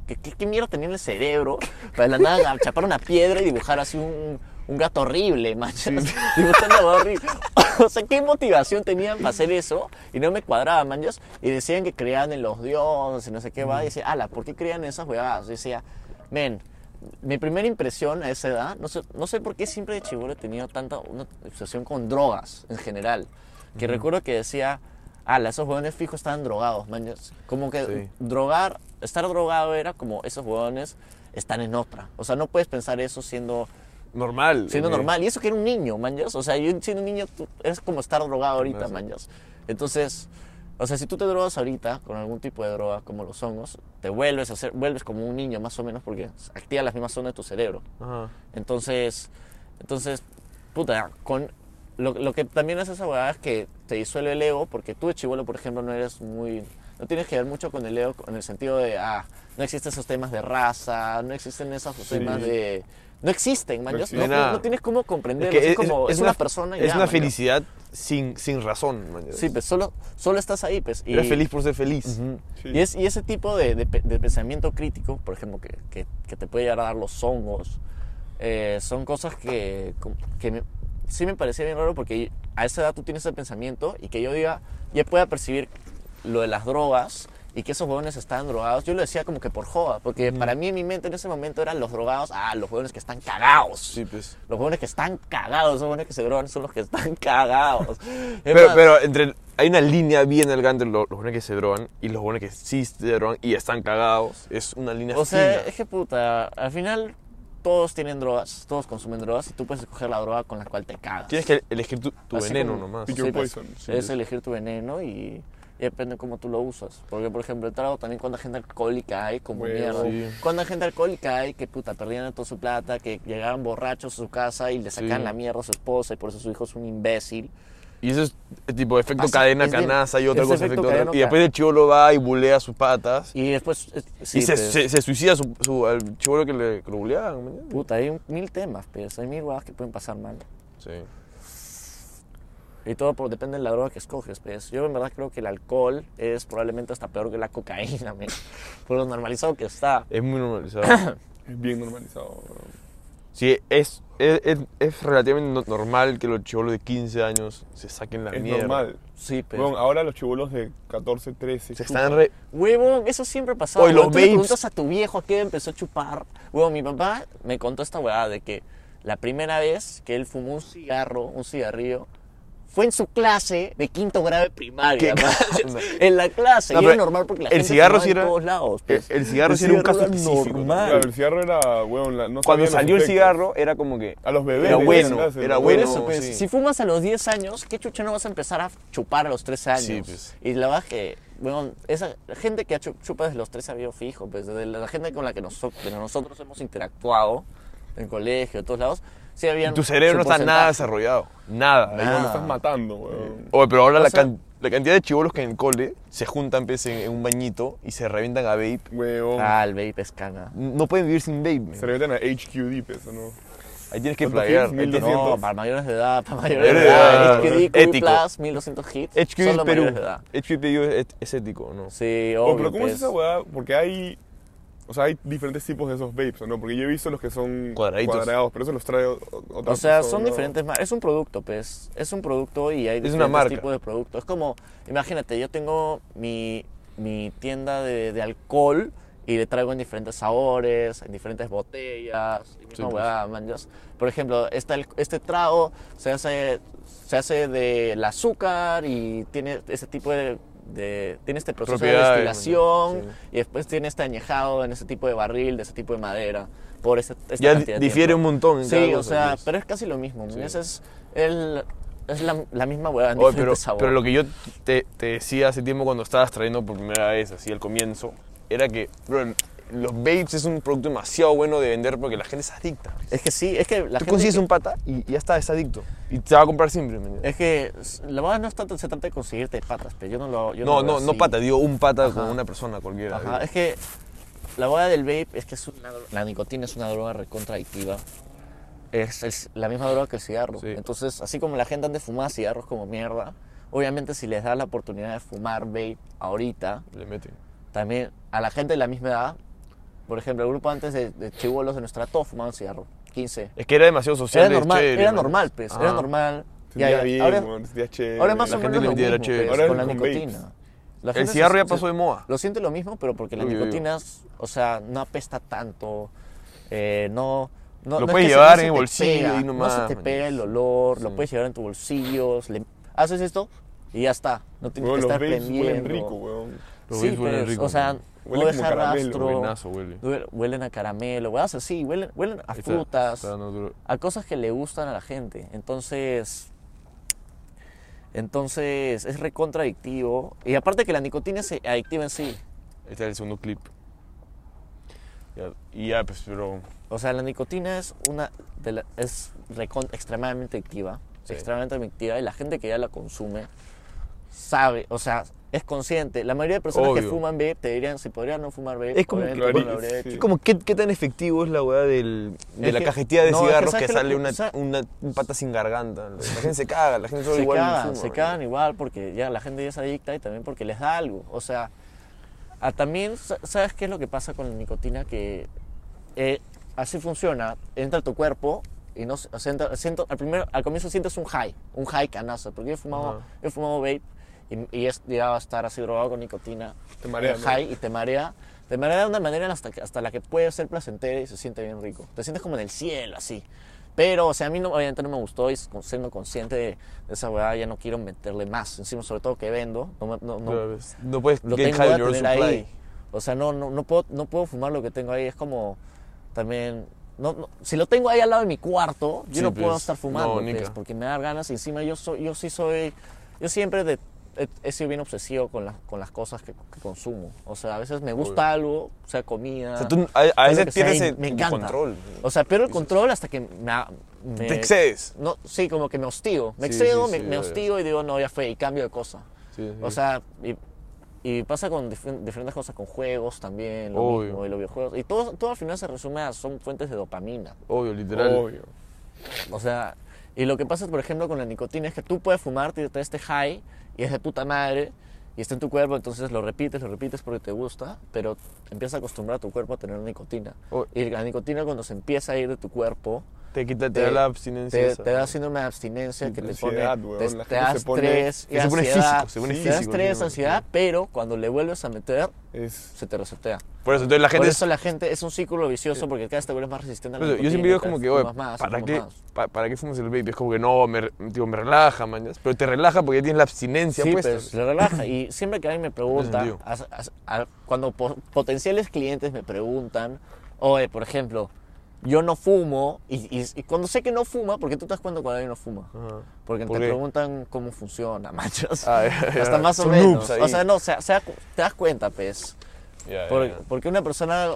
¿Qué, qué, qué mierda tenían en el cerebro para la nada chapar una piedra y dibujar así un, un gato horrible, manchas? Una huevada horrible. (laughs) o sea, ¿qué motivación tenían para hacer eso? Y no me cuadraba, manchas. Y decían que creían en los dioses y no sé qué va. Y decía, ala, ¿por qué creían esas huevadas? Y decía, men, mi primera impresión a esa edad, no sé, no sé por qué siempre de chivolo he tenido tanta una obsesión con drogas en general. Que recuerdo que decía, ala, esos huevones fijos estaban drogados, man. Como que Sí. drogar, estar drogado era como esos huevones están en otra. O sea, no puedes pensar eso siendo, Normal. siendo ok. normal. Y eso que era un niño, man. O sea, yo siendo un niño es como estar drogado ahorita, Eso. man. Entonces, o sea, si tú te drogas ahorita con algún tipo de droga como los hongos, te vuelves a hacer, vuelves como un niño más o menos porque activa las mismas zonas de tu cerebro. Ajá. Entonces, entonces, puta, con lo, lo que también hace esa huevada es que te disuelve el ego, porque tú de chivolo, por ejemplo, no eres muy, no tienes que ver mucho con el ego en el sentido de, ah, no existen esos temas de raza, no existen esos temas de... No existen, man. No existe no- no tienes cómo Es, comprenderlo. que Es, como, es, una, persona y Es ya, una man, felicidad sin, sin razón, man. Sí, pues solo, solo estás ahí, pues. Y, Eres feliz por ser feliz. Sí. Y, es, y ese tipo de, de pe- de pensamiento crítico, por ejemplo, que, que- que te puede llegar a dar los hongos, eh, son cosas que, que me- sí me parecía bien raro porque a esa edad tú tienes ese pensamiento y que yo diga, ya pueda percibir lo de las drogas y que esos huevones estaban drogados, yo lo decía como que por joda, porque para mí en mi mente en ese momento eran los drogados, ah, los huevones que están cagados. Sí, pues. Los jóvenes que están cagados, los jóvenes que se drogan son los que están (laughs) cagados. (laughs) Es Pero, más, pero entre, hay una línea bien delgada entre los, jóvenes que se drogan y los jóvenes que sí se drogan y están cagados. Es una línea O sea, es que puta, al final todos tienen drogas, todos consumen drogas y tú puedes escoger la droga con la cual te cagas. Tienes que elegir tu, veneno como- nomás. Pick your Sí, pues, poison. Sí, es elegir tu veneno y, y depende de cómo tú lo usas. Porque, por ejemplo, el trago también cuando hay gente alcohólica hay, como Huevo. mierda. Sí. Cuando hay gente alcohólica hay que, puta, perdían toda su plata, que llegaban borrachos a su casa y le sacaban Sí. la mierda a su esposa y por eso su hijo es un imbécil. Y eso es el tipo efecto cadena, canaza y otra cosa, efecto efecto cadena, Y después el chivolo va y bulea sus patas. Y después... eh, sí, y se, pues, se, se suicida su, su, al chivolo que le que lo buleaban. Puta, hay un- mil temas, pues, hay mil huevas que pueden pasar mal. Sí. Y todo por, depende de la droga que escoges, pues. Yo en verdad creo que el alcohol es probablemente hasta peor que la cocaína, (laughs) men. Por lo normalizado que está. Es muy normalizado. (coughs) Es bien normalizado. bro. sí, es, es, es, es relativamente no- normal que los chivolos de 15 años se saquen la Es mierda. normal. Sí, pues. Weón, ahora los chibolos de 14, 13 Se chupan. están re... Huevón, eso siempre ha pasado. Oye, los tú le preguntas a tu viejo que empezó a chupar. Huevón, mi papá me contó esta huevada de que la primera vez que él fumó un cigarro, un cigarrillo, fue en su clase de quinto grado de primaria. ¿Qué man. clase? (laughs) (laughs) en la clase. No, y era pero normal porque la el gente cigarro en era- todos lados. pues. el- el cigarro sí era un caso específico, normal. Claro, el cigarro era, weón, la- no Cuando salió el cigarro era como que... A los bebés. Era bueno, ¿no? era Por bueno. eso, pues, sí. si fumas a los 10 años, ¿qué chucha no vas a empezar a chupar a los 13 años? Sí, pues. Y la verdad es que, bueno, esa gente que chupa desde los 13 ha habido fijo, pues, desde la gente con la que nosotros hemos interactuado, en colegio, en todos lados, sí habían Tu cerebro no está nada desarrollado. Nada. Ahí Nada. cuando estás matando, weón. Oye, pero ahora O la, sea- can- la cantidad de chivolos que en el cole se juntan pues, en, en un bañito y se revientan a vape. Weón. Ah, el vape es cana. No pueden vivir sin vape. man. Se meten a HQD, pues, ¿o ¿no? Ahí tienes que 1200. No, para mayores de edad, para mayores de edad. edad. HQD, Ético. Plus, 1200 hits. HQD Perú. mayores de edad. HQD Perú es, ético, ¿no? Sí, Oh, obvio. pero ¿cómo es pues. esa weá? Porque hay... O sea, hay diferentes tipos de esos vapes, ¿o ¿no? Porque yo he visto los que son Cuadraditos. cuadrados, pero eso los trae otra O sea, persona. son diferentes marcas. Es un producto, pues. Es un producto y hay Es diferentes una marca. tipos de productos. Es como, imagínate, yo tengo mi, mi tienda de, de alcohol y le traigo en diferentes sabores, en diferentes botellas. Y Sí, pues. huevada, man, Por ejemplo, este, este trago se hace, se hace del azúcar y tiene ese tipo de... de- tiene este proceso de destilación sí. y después tiene este añejado en ese tipo de barril, de ese tipo de madera, por ese, esta Ya cantidad de difiere tiempo. un montón en Sí, cada o sea, pero es casi lo mismo. Sí. Ese es, el, es la, la misma hueá en Oye, pero, sabor. pero lo que yo te, te decía hace tiempo cuando estabas trayendo por primera vez, así al comienzo, era que, bro, los vapes es un producto demasiado bueno de vender porque la gente es adicta. Es que sí, es que la Tú gente... consigues que- un pata y ya está, es adicto. Y te va a comprar siempre. Es que la verdad no es tanto, se trata de conseguirte patas, pero yo no lo yo No, no, no así. pata, digo un pata Ajá. con una persona cualquiera. Ajá, digo. es que la hueá del vape es que es una, la nicotina es una droga recontraadictiva. Es, es la misma droga que el cigarro. Sí. Entonces, así como la gente anda fumar cigarros como mierda, obviamente si les das la oportunidad de fumar vape ahorita, Le meten. también a la gente de la misma edad, por ejemplo, el grupo antes de, de chibolos de nuestra todos fumaban cigarro, 15. Es que era demasiado social. Era normal, chévere, era normal, pues, era normal. Ya, bien, ahora, chévere. ahora más la o menos lo mismo, pues, Ahora con la con nicotina. La El cigarro se- ya se- pasó de moda. Lo siente lo mismo, pero porque la Uy, uy, uy. nicotina, es- o sea, no apesta tanto, eh, no... No, Lo no es puedes se- llevar no en el bolsillo pega, y nomás, No se te pega el olor, lo puedes llevar en tus bolsillos, le- haces esto y ya está. No tienes que estar huelen rico, weón. Los Sí, huelen pues, rico, o sea, no deja caramelo, rastro, Buenazo huele. huele- huelen a caramelo, weas así, huelen, huelen a está, frutas está a cosas que le gustan a la gente. Entonces, entonces es recontradictivo. Y aparte que la nicotina es adictiva en sí. Este es el segundo clip. Ya, y ya, pues, pero. O sea, la nicotina es una de la- es recon- extremadamente adictiva. Sí. Extremadamente adictiva. Y la gente que ya la consume sabe, o sea, es consciente. La mayoría de personas que Obvio. fuman vape te dirían si podrían no fumar vape. Es como- sí. hecho. Como, ¿qué, ¿Qué tan efectivo es la weá del, de Es la que- cajetilla de no, es que cigarros ¿sabes que, lo sale que- una, una un pata sin garganta? La gente se caga, la gente solo se igual cagan, fuma, se cagan igual porque ya la gente ya es adicta y también porque les da algo. O sea, ah, también, sa- ¿sabes qué es lo que pasa con la nicotina? Que eh, así funciona, entra a tu cuerpo y no, se- o sea, entra- siento, al, primero, al comienzo sientes un high, un high canazo, porque yo he fumado, Ajá. yo he fumado vape y, y he llegado a estar así drogado con nicotina, Te marea, ¿no? high y te marea. Te marea de una manera hasta, hasta la que puede ser placentera y se siente bien rico. Te sientes como en el cielo, así. Pero, o sea, a mí no, obviamente no me gustó y siendo consciente de, de esa weá ya no quiero meterle más. Encima, sobre todo que vendo, no, no, no- es- no puedes lo tengo tener ahí. O sea, no, no, no, puedo, no puedo fumar lo que tengo ahí. Es como también... No, no- si lo tengo ahí al lado de mi cuarto, yo Sí, no puedo pues, estar fumando, pues, porque me da ganas y encima yo, soy, yo sí soy... Yo siempre de- he, sido bien obsesivo con, las con las cosas que, que consumo. O sea, a veces me gusta algo, o sea, comida... O sea, tú a, veces tienes y el, me encanta. control. O sea, pierdo el control hasta que me, me- Te excedes. No, sí, como que me hostigo. Me Sí, excedo, sí, me, sí, me hostigo y digo, no, ya fue, y cambio de cosa. O sea, y, y pasa con dif- diferentes cosas, con juegos también, lo Obvio. mismo, y los videojuegos. Y todo, todo al final se resume a, son fuentes de dopamina. Obvio, literal. Obvio. O sea, y lo que pasa, por ejemplo, con la nicotina es que tú puedes fumar, te te este high, y es de puta madre, y está en tu cuerpo, entonces lo repites, lo repites porque te gusta, pero empiezas a acostumbrar a tu cuerpo a tener nicotina. Oh. Y la nicotina cuando se empieza a ir de tu cuerpo, Te quita, te, te- da la abstinencia. te, te da síndrome de abstinencia que te pone, weón, te, te da se estrés se pone físico, se pone te da estrés, ansiedad, pero cuando le vuelves a meter, Es, se te resetea. Por eso, entonces la Por gente... eso la gente es un círculo vicioso porque cada vez te vuelves más resistente a la Por yo siempre digo como que, oye, más, ¿para qué, pa- ¿para qué fumas el vape? Es como que no, me, digo, me relaja, man. Pero te relaja porque ya tienes la abstinencia Sí, puesta. pues, le relaja. Y siempre que alguien me pregunta, a- cuando po- potenciales clientes me preguntan, oye, por ejemplo, yo no fumo, y, y- y cuando sé que no fuma, porque tú te das cuenta cuando alguien no fuma. Ajá. Porque ¿Por te qué? preguntan cómo funciona, (laughs) machos. Ah. Hasta más o Son menos. O sea, no, se- se da cu- te das cuenta, pues. Por- porque una persona,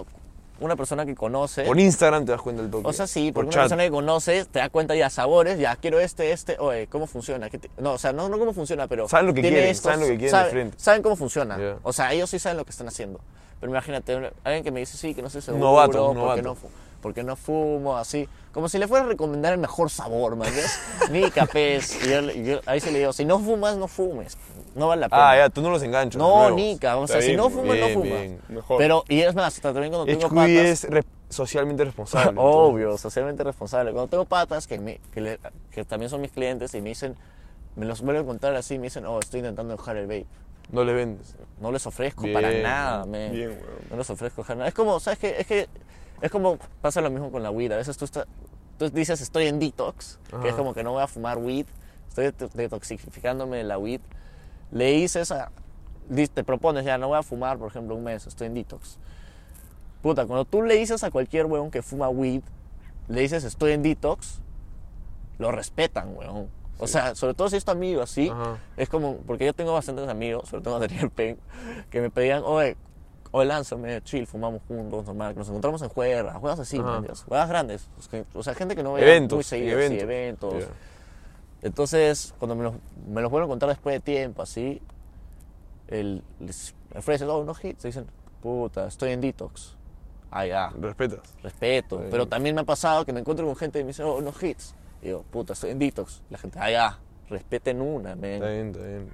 una persona que conoce... Por Instagram te das cuenta del toque. O sea, sí, Por porque una persona que conoces te da cuenta ya sabores, ya quiero este, este, oye, ¿cómo funciona? ¿Qué te- No, o sea, no, no cómo funciona, pero. Saben lo que quieren, saben lo que quieren de frente. Saben cómo funciona. O sea, ellos sí saben lo que están haciendo. Pero imagínate, alguien que me dice, sí, que no estoy seguro, novato, novato. no, porque no fumo, así. Como si le fuera a recomendar el mejor sabor, man. ¿ves? (laughs) Ni capés. Y yo, yo- ahí se le digo, si no fumas, no fumes. No vale la pena. Ah, ya, tú no los enganchas. No. Nica. O sea, Está si no bien, fumas, no bien, fumas. bien. mejor. Pero, y es más, también cuando tengo HQI patas... es re- socialmente responsable. (laughs) Obvio, socialmente responsable. Cuando tengo patas que, me- que, le- que también son mis clientes y me dicen, me los vuelven a contar así, me dicen, oh, estoy intentando dejar el vape. entonces, No le vendes. No les ofrezco Bien, para nada, me. bien, weón. No les ofrezco dejar nada. Es como, ¿sabes qué? Es que es como pasa lo mismo con la weed. A veces tú, tú dices, estoy en detox, que es Ajá. como que no voy a fumar weed, estoy det- detoxificándome de la weed. Le dices a. Te propones, ya no voy a fumar, por ejemplo, un mes, estoy en detox. Puta, cuando tú le dices a cualquier weón que fuma weed, le dices, estoy en detox, lo respetan, weón. O sea, sobre todo si es tu amigo así, Ajá. es como, porque yo tengo bastantes amigos, sobre todo Daniel Pen, que me pedían, oye, oye, lánzame, chill, fumamos juntos, normal, que nos encontramos en juegas, juegas así, juegas grandes, o sea, o gente que no veía Eventos. muy seguido, eventos. sí, eventos. Ya. Entonces, cuando me los, me los vuelven a contar después de tiempo, así, el, les ofrecen, oh, unos hits, dicen, puta, estoy en detox. Ah, ya, Respetas. respeto. Está Pero también me ha pasado que me encuentro con gente y me dice, oh, unos hits. Y digo, puta, estoy en detox. La gente, ah, ya, respeten una, men. Está bien, está bien.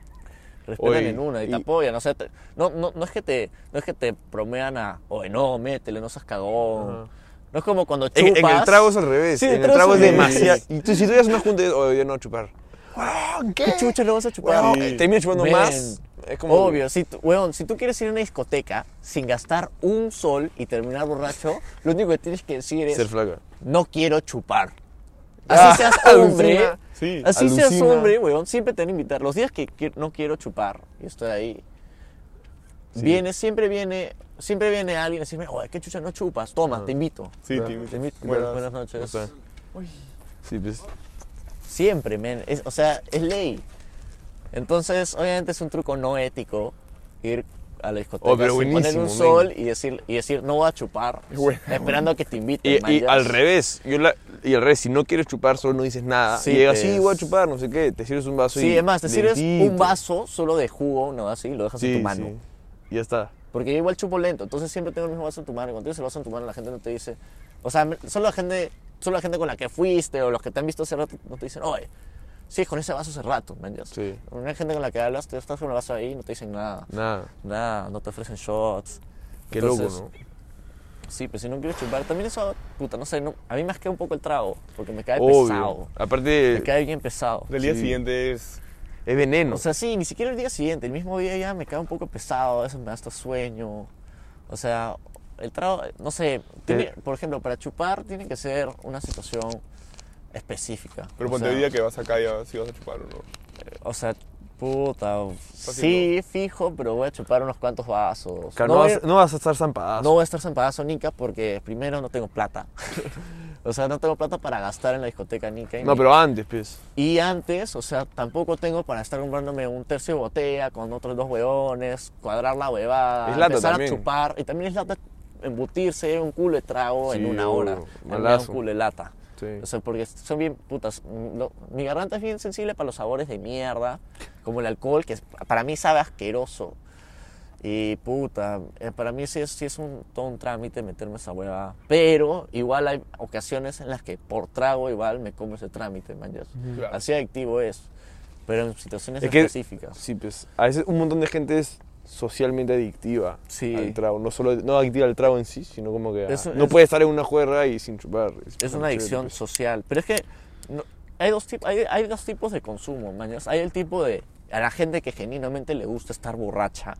Respetan Oye, en una y, y- te apoyan. O sea, te- no, no, no, es que te, no es que te promean a, oye, no, métele, no seas cagón. No es como cuando En, chupas. en el trago es al revés. Sí, en el trago es demasiado. (laughs) Y tú, si tú ya una junta, oye, ya no chupar. ¿Qué chucha no vas a chupar? Weón, Sí. termina chupando más. Es como. Obvio, si weón, si tú quieres ir a una discoteca sin gastar un sol y terminar borracho, lo único que tienes que decir es, Ser flaca. no quiero chupar. Ah, Así seas (laughs) hombre. Sí. así seas alucina. hombre, weón, siempre te van a invitar. Los días que qui- no quiero chupar y estoy ahí, Sí. viene, siempre viene, siempre viene alguien a decirme, oye, ¿qué chucha no chupas? Toma, Ah. te invito. Sí. Te invito. Buenas. Buenas O noches. Sí, pues. Siempre, men. Es- o sea, es ley. Entonces, obviamente es un truco no ético ir a la discoteca Oh, pero sin poner un sol y decir, y decir, no voy a chupar, Bueno. esperando a que te inviten. Y, y al revés, yo la- y al revés, si no quieres chupar, solo no dices nada. Sí, y llegas, sí, voy a chupar, no sé qué, te sirves un vaso y. Sí, es más, te sirves lentito. un vaso solo de jugo, no así, lo dejas en Sí, tu mano. sí. Y ya está. Porque yo igual chupo lento, entonces siempre tengo el mismo vaso en tu mano. Y cuando tienes el vaso en tu mano, la gente no te dice. O sea, solo la gente, solo la gente con la que fuiste o los que te han visto hace rato no te dicen, oye, sí, con ese vaso hace rato, ya". Sí. Una gente con la que hablas, te estás con el vaso ahí y no te dicen nada. Nada. Nada, no te ofrecen shots. Qué Entonces, loco, ¿no? Sí, pero si no quieres chupar, también eso, puta, no sé, no- a mí me asquea un poco el trago, porque me cae Obvio. pesado. Me Aparte, cae bien pesado. El día Sí. siguiente es. es veneno. O sea, sí, ni siquiera el día siguiente, el mismo día ya me cae un poco pesado, a veces me da hasta sueño. O sea, el trago, no sé, tiene- por ejemplo, para chupar tiene que ser una situación específica. Pero ponte día que vas acá ya si vas a chupar o no. O sea, puta, sí, fijo, pero voy a chupar unos cuantos vasos. Claro, no, vas, no vas a estar zampadazo. no voy a estar zampadazo nica porque primero no tengo plata. (laughs) o sea, no tengo plata para gastar en la discoteca nica. y No, mi- pero antes, pues. y antes, o sea, tampoco tengo para estar comprándome un tercio de botella con otros dos huevones, cuadrar la huevada, Es lata empezar también. a chupar. Y también es lata embutirse un culo de trago en Sí, una hora. obvio, Me da un culo de lata. Sí. O sea, porque son bien putas. lo- mi garganta es bien sensible para los sabores de mierda, como el alcohol, que para mí sabe asqueroso. Y puta, eh, para mí sí es, sí es un, todo un trámite meterme esa hueva. Pero igual hay ocasiones en las que por trago igual me como ese trámite, man. Claro. Así adictivo es. Pero en situaciones Es que- específicas. Sí, pues. A veces un montón de gente es socialmente adictiva Sí. al trago. No solo no adictiva al trago en sí, sino como que. Eso no es- puede estar en una juerga y sin chupar. Es una adicción pues. social. Pero es que no- hay, dos hay, hay dos tipos de consumo, mañas. Hay el tipo de. A la gente que genuinamente le gusta estar borracha,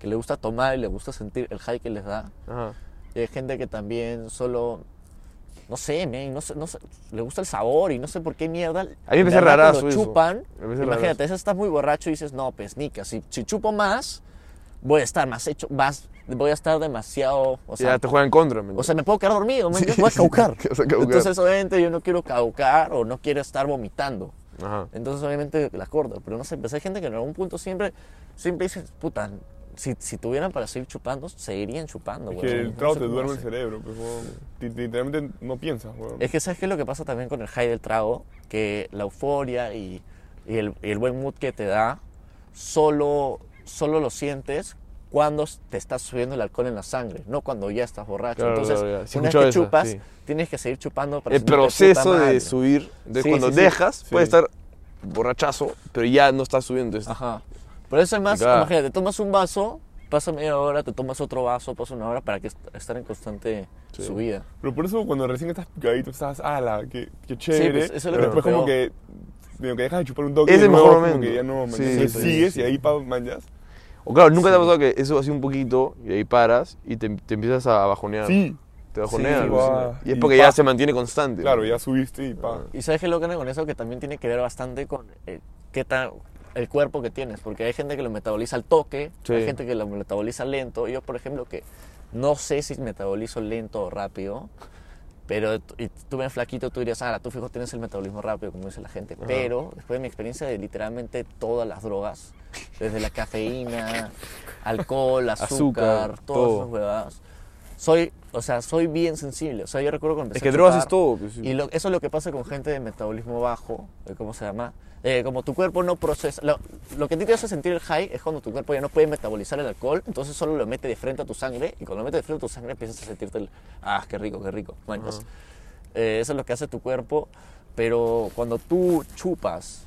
que le gusta tomar y le gusta sentir el high que les da. Ajá. Y hay gente que también solo. No sé, man, no sé, no sé, le gusta el sabor y no sé por qué mierda. A mí me rarazo eso. chupan, imagínate, veces estás muy borracho y dices, no, pues nica, si, si chupo más, voy a estar más hecho, más, voy a estar demasiado. O sea, ya te juegan contra, ¿me o sea, me puedo quedar dormido, man, (laughs) yo voy a caucar. Entonces, obviamente, yo no quiero caucar o no quiero estar vomitando. Ajá. Entonces, obviamente, las corto. Pero no sé, pues hay gente que en algún punto siempre, siempre dice, puta, si, si tuvieran para seguir chupando, seguirían chupando, Es weón. que el No trago sé te duerme el cerebro, pues, Literalmente no piensas, weón. Es que, ¿sabes qué es lo que pasa también con el high del trago? Que la euforia y, y el, y el buen mood que te da, solo, solo lo sientes cuando te está subiendo el alcohol en la sangre, no cuando ya estás borracho. Claro, Entonces, claro. Sí una vez que chupas, sí. tienes que seguir chupando para El proceso madre. de subir, entonces Sí, cuando sí, sí. dejas, Sí. puede estar borrachazo, pero ya no estás subiendo. Ajá. Por eso es más, Claro. imagínate, tomas un vaso, pasa media hora, te tomas otro vaso, pasa una hora para que est- estar en constante Sí. subida. Pero por eso cuando recién estás picadito estás, ala, qué, qué chévere. pues, eso es lo pero que después como que, medio que dejas de chupar un toque Es de el mejor como momento. que ya no, man, Sí, pues, sigues sí. y ahí pa, manjas. O claro, nunca te ha pasado que eso así un poquito y ahí paras y te, te empiezas a bajonear. Sí, Te bajoneas. Sí. Y es porque ya se mantiene constante. claro, ya subiste y pa. Y sabes qué lo que con eso que también tiene que ver bastante con eh, qué tal el cuerpo que tienes, porque hay gente que lo metaboliza al toque, Sí. hay gente que lo metaboliza lento. Yo, por ejemplo, que no sé si metabolizo lento o rápido, pero y tú ven flaquito, tú dirías, ah, tú fijo tienes el metabolismo rápido, como dice la gente. Pero después de mi experiencia de literalmente todas las drogas, desde la cafeína, (laughs) alcohol, azúcar, Azúcar, todas todo. esas huevadas, soy, o sea, soy bien sensible. O sea, yo recuerdo cuando Es empecé que a drogas es todo. pues, sí. y lo- eso es lo que pasa con gente de metabolismo bajo, ¿cómo se llama? Eh, como tu cuerpo no procesa, lo, lo que a ti te hace sentir el high es cuando tu cuerpo ya no puede metabolizar el alcohol, entonces solo lo mete de frente a tu sangre y cuando lo mete de frente a tu sangre empiezas a sentirte el, ah, qué rico, qué rico. Bueno, pues, eh, eso es lo que hace tu cuerpo, pero cuando tú chupas,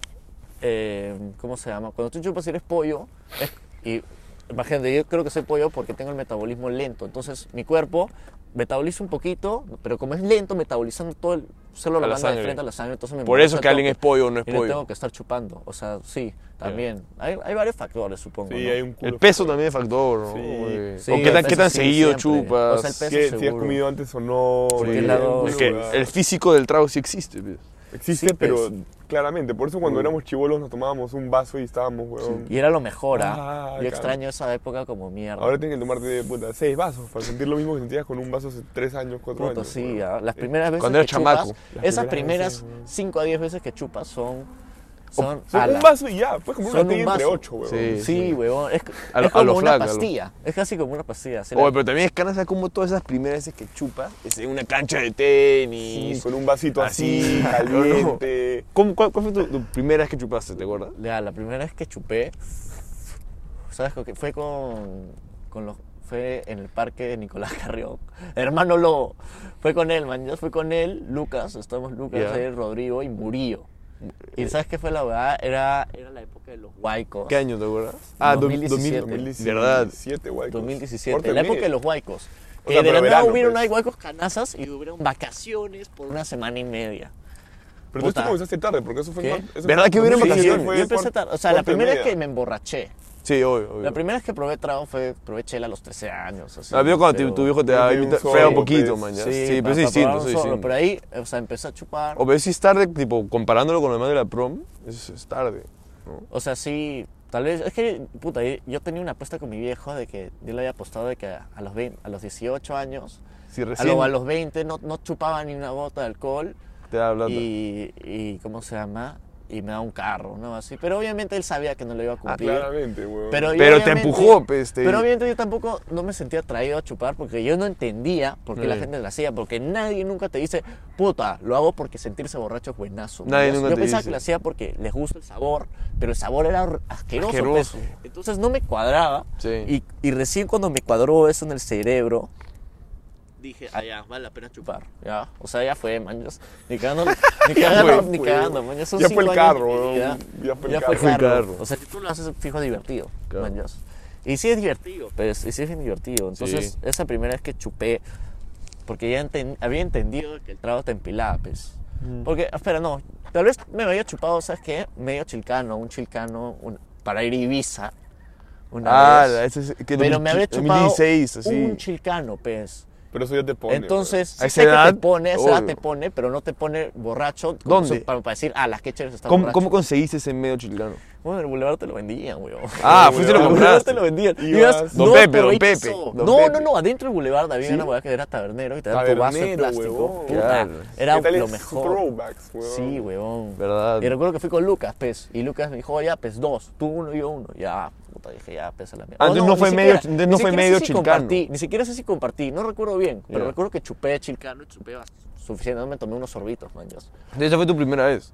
eh, ¿cómo se llama? Cuando tú chupas y eres pollo, es- y imagínate, yo creo que soy pollo porque tengo el metabolismo lento, entonces mi cuerpo metaboliza un poquito, pero como es lento, metabolizando todo el, solo la la banda de sangre. frente a la sangre, entonces me Por eso que alguien es pollo o no es y no pollo. tengo que estar chupando, o sea, sí, también. Hay, hay varios factores, supongo. Sí, ¿no? hay un culo. El peso también es factor, ¿no? Sí. Sí, o qué el tan, qué tan sí, seguido siempre. chupas. O sea, el peso si has comido antes o no. Porque y la un dos- culo, es que ¿verdad? el físico del trago sí existe. pues. Existe, Sí, pero claramente. Por eso cuando éramos chivolos nos tomábamos un vaso y estábamos, weón. Y era lo mejor, ¿ah? Ah, Yo claro. extraño esa época como mierda. Ahora tienes que tomarte puta, seis vasos para sentir lo mismo que sentías con un vaso hace tres años, cuatro años. sí, ah, las Eh, primeras veces Cuando que eras chamaco. chupas, esas primeras veces. 5 a 10 veces que chupas son, Son, un vaso y ya. Puedes comprar Son una tía entre ocho, weón. Sí. Sí, huevón. Es, A lo- es a como una lo- pastilla. Es casi como una pastilla. Oye, la- pero también es cana, ¿sabes cómo todas esas primeras veces que chupas es en una cancha de Sí, tenis? con un vasito así, (laughs) caliente. ¿Cómo- cuál, cuál fue tu, tu primera vez que chupaste, te acuerdas? Ya, la primera vez que chupé, ¿sabes? Fue con, con los, fue en el parque de Nicolás Carrión. (laughs) Hermano Lobo. Fue con él, man. Yo fui con él, Lucas, estábamos Lucas, él, Rodrigo y Murillo. Y ¿sabes qué fue la verdad? Era, era la época de los huaicos. ¿Qué año te acuerdas? Ah, 2017. 2000, ¿Verdad? 2017, güey. 2017, la época de los huaicos. O Que sea, de la nada verano, hubieron pues. hay huaicos canazas y hubieron vacaciones por una semana y media. Pero tú comenzaste tarde, porque eso fue... Eso ¿Verdad fue- que hubieron sí, vacaciones? fue Yo empecé tarde. O sea, la primera vez media. que me emborraché. Sí, obvio, obvio. La primera vez que probé trago fue, probé chela a los 13 años. Así, Ah, vio cuando pero- tu, tu viejo te da un frega un poquito, pues. man. ya. Sí, Sí, pero es distinto, sí, distinto. Pero ahí, o sea, empecé a chupar. O pero si es tarde, tipo, comparándolo con lo demás de la prom, es, es tarde. ¿no? O sea, sí, tal vez, es que, puta, yo- tenía una apuesta con mi viejo de que yo le había apostado de que a a los, 20, a los 18 años, a, recién lo- a los 20 no, no chupaba ni una gota de alcohol te da y, y, ¿cómo se llama? Y me da un carro, ¿no? Así. Pero obviamente él sabía que no lo iba a Ah, cumplir. claramente, güey. Pero, Pero te empujó, pues, te- Pero obviamente yo tampoco no me sentía atraído a chupar porque yo no entendía por qué la Sí. gente lo hacía. Porque nadie nunca te dice, puta, lo hago porque sentirse borracho es buenazo. Nadie nunca yo te pensaba dice. que lo hacía porque les gusta el sabor, pero el sabor era asqueroso. pues. Asqueroso. Entonces no me cuadraba. Sí. Y, y recién cuando me cuadró eso en el cerebro, dije, ah, ya, vale la pena chupar. ¿ya? O sea, ya fue, man. yo- Ni cagando, (laughs) ni cagando, fue, ni cagando, man. Ya fue el carro. Ya fue el Ya carro. fue el carro. O sea, si tú lo haces fijo divertido, Claro. Y sí es divertido, pues, y sí es bien divertido. Entonces, Sí. esa primera vez que chupé, porque ya enten- había entendido que el trago te empilaba, pues. Porque, espera, no, tal vez me había chupado, ¿sabes qué? Medio chilcano, un chilcano un- para ir a Ibiza. Una Ah, vez. ese es que Pero 2000 me había chupado 2016, así. un chilcano, pues. Pero eso ya te pone. Entonces, A esa sé que edad, te pone, a esa edad te pone, pero no te pone borracho. como ¿Dónde? Para, para decir, ah, las que chéveres está ¿Cómo, borracho. ¿Cómo conseguiste ese medio chilcano? Bueno, en el Boulevard te lo vendían, weón. Ah, (laughs) fuiste lo En el Boulevard compraste. te lo vendían. Ibas- Don no, Pepe, Don 20 Pepe. Don No, Pepe. no, no, adentro del Boulevard había ¿Sí? una weá que era tabernero y te daban tu vaso de plástico. Puta. Era ¿Qué tal lo mejor. Throwbacks, weón. Sí, weón. ¿Verdad? Y recuerdo que fui con Lucas, pues, y Lucas me dijo, "Oh, ya, pues, dos, tú uno y yo uno. Ya, puta, dije, ya, pues, a la mierda. Ah, Oh, no ni fue siquiera- medio- ni no fue siquiera medio si chilcano. compartí, Ni siquiera sé si compartí, no recuerdo bien, pero Ya. recuerdo que chupé chilcano y chupé bast- suficiente, no me tomé unos sorbitos, man, Dios. Esa fue tu primera vez.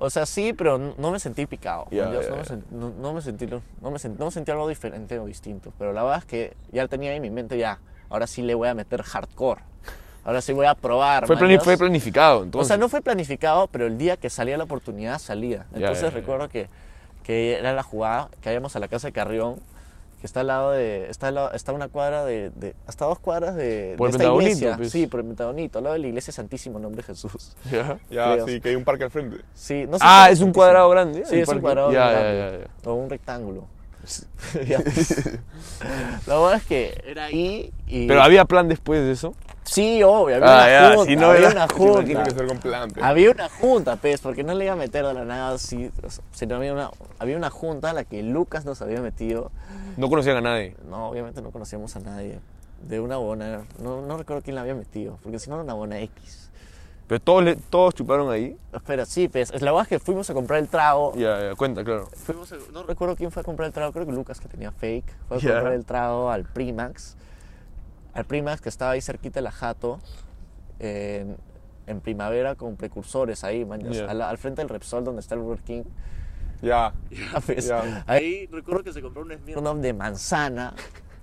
O sea, sí, pero no me sentí picado. Dios, no, me no- no me sentí, no, me sentí, no me sentí algo diferente o distinto. Pero la verdad es que ya tenía en mi mente, ya, ahora sí le voy a meter hardcore. Ahora sí voy a probar. Fue, plani- planificado, O entonces. sea, no fue planificado, pero el día que salía la oportunidad salía. Entonces recuerdo que, que era la jugada, que íbamos a la casa de Carrión, que está al lado de, está, al lado- está una cuadra de, de- hasta dos cuadras de, Por de el esta iglesia. pues. Sí, por el Metagonito, al lado de la iglesia Santísimo Nombre de Jesús. (laughs) Ya. Ya, Creo. sí, que hay un parque al frente. Sí, no sé Ah, es un cuadrado grande. Sí, es un cuadrado grande. O un rectángulo. Pues. la verdad es que era ahí y... Pero había plan después de eso. Sí, obvio, había Ah, una ya, junta, si no había era- una (laughs) junta. tiene que ser con plan. pe. Había una junta, pues, porque no le iba a meter de la nada así, o sea, sino había una, había una junta a la que Lucas nos había metido. No conocían a nadie. No, obviamente no conocíamos a nadie. De una bona, no, no recuerdo quién la había metido, porque si no era una bona X. Pero todos, le- todos chuparon ahí. Espera, sí, pues, la verdad es que fuimos a comprar el trago. Ya, ya, cuenta, claro. Fuimos a- no recuerdo quién fue a comprar el trago, creo que Lucas que tenía fake. Fue a Ya. comprar el trago al Primax. Al Primax que estaba ahí cerquita de la Jato. En, en primavera con precursores ahí, man, al, al frente del Repsol donde está el Burger King. Ya. (laughs) Ya, pues. Ahí recuerdo que se compró un Smirnoff de manzana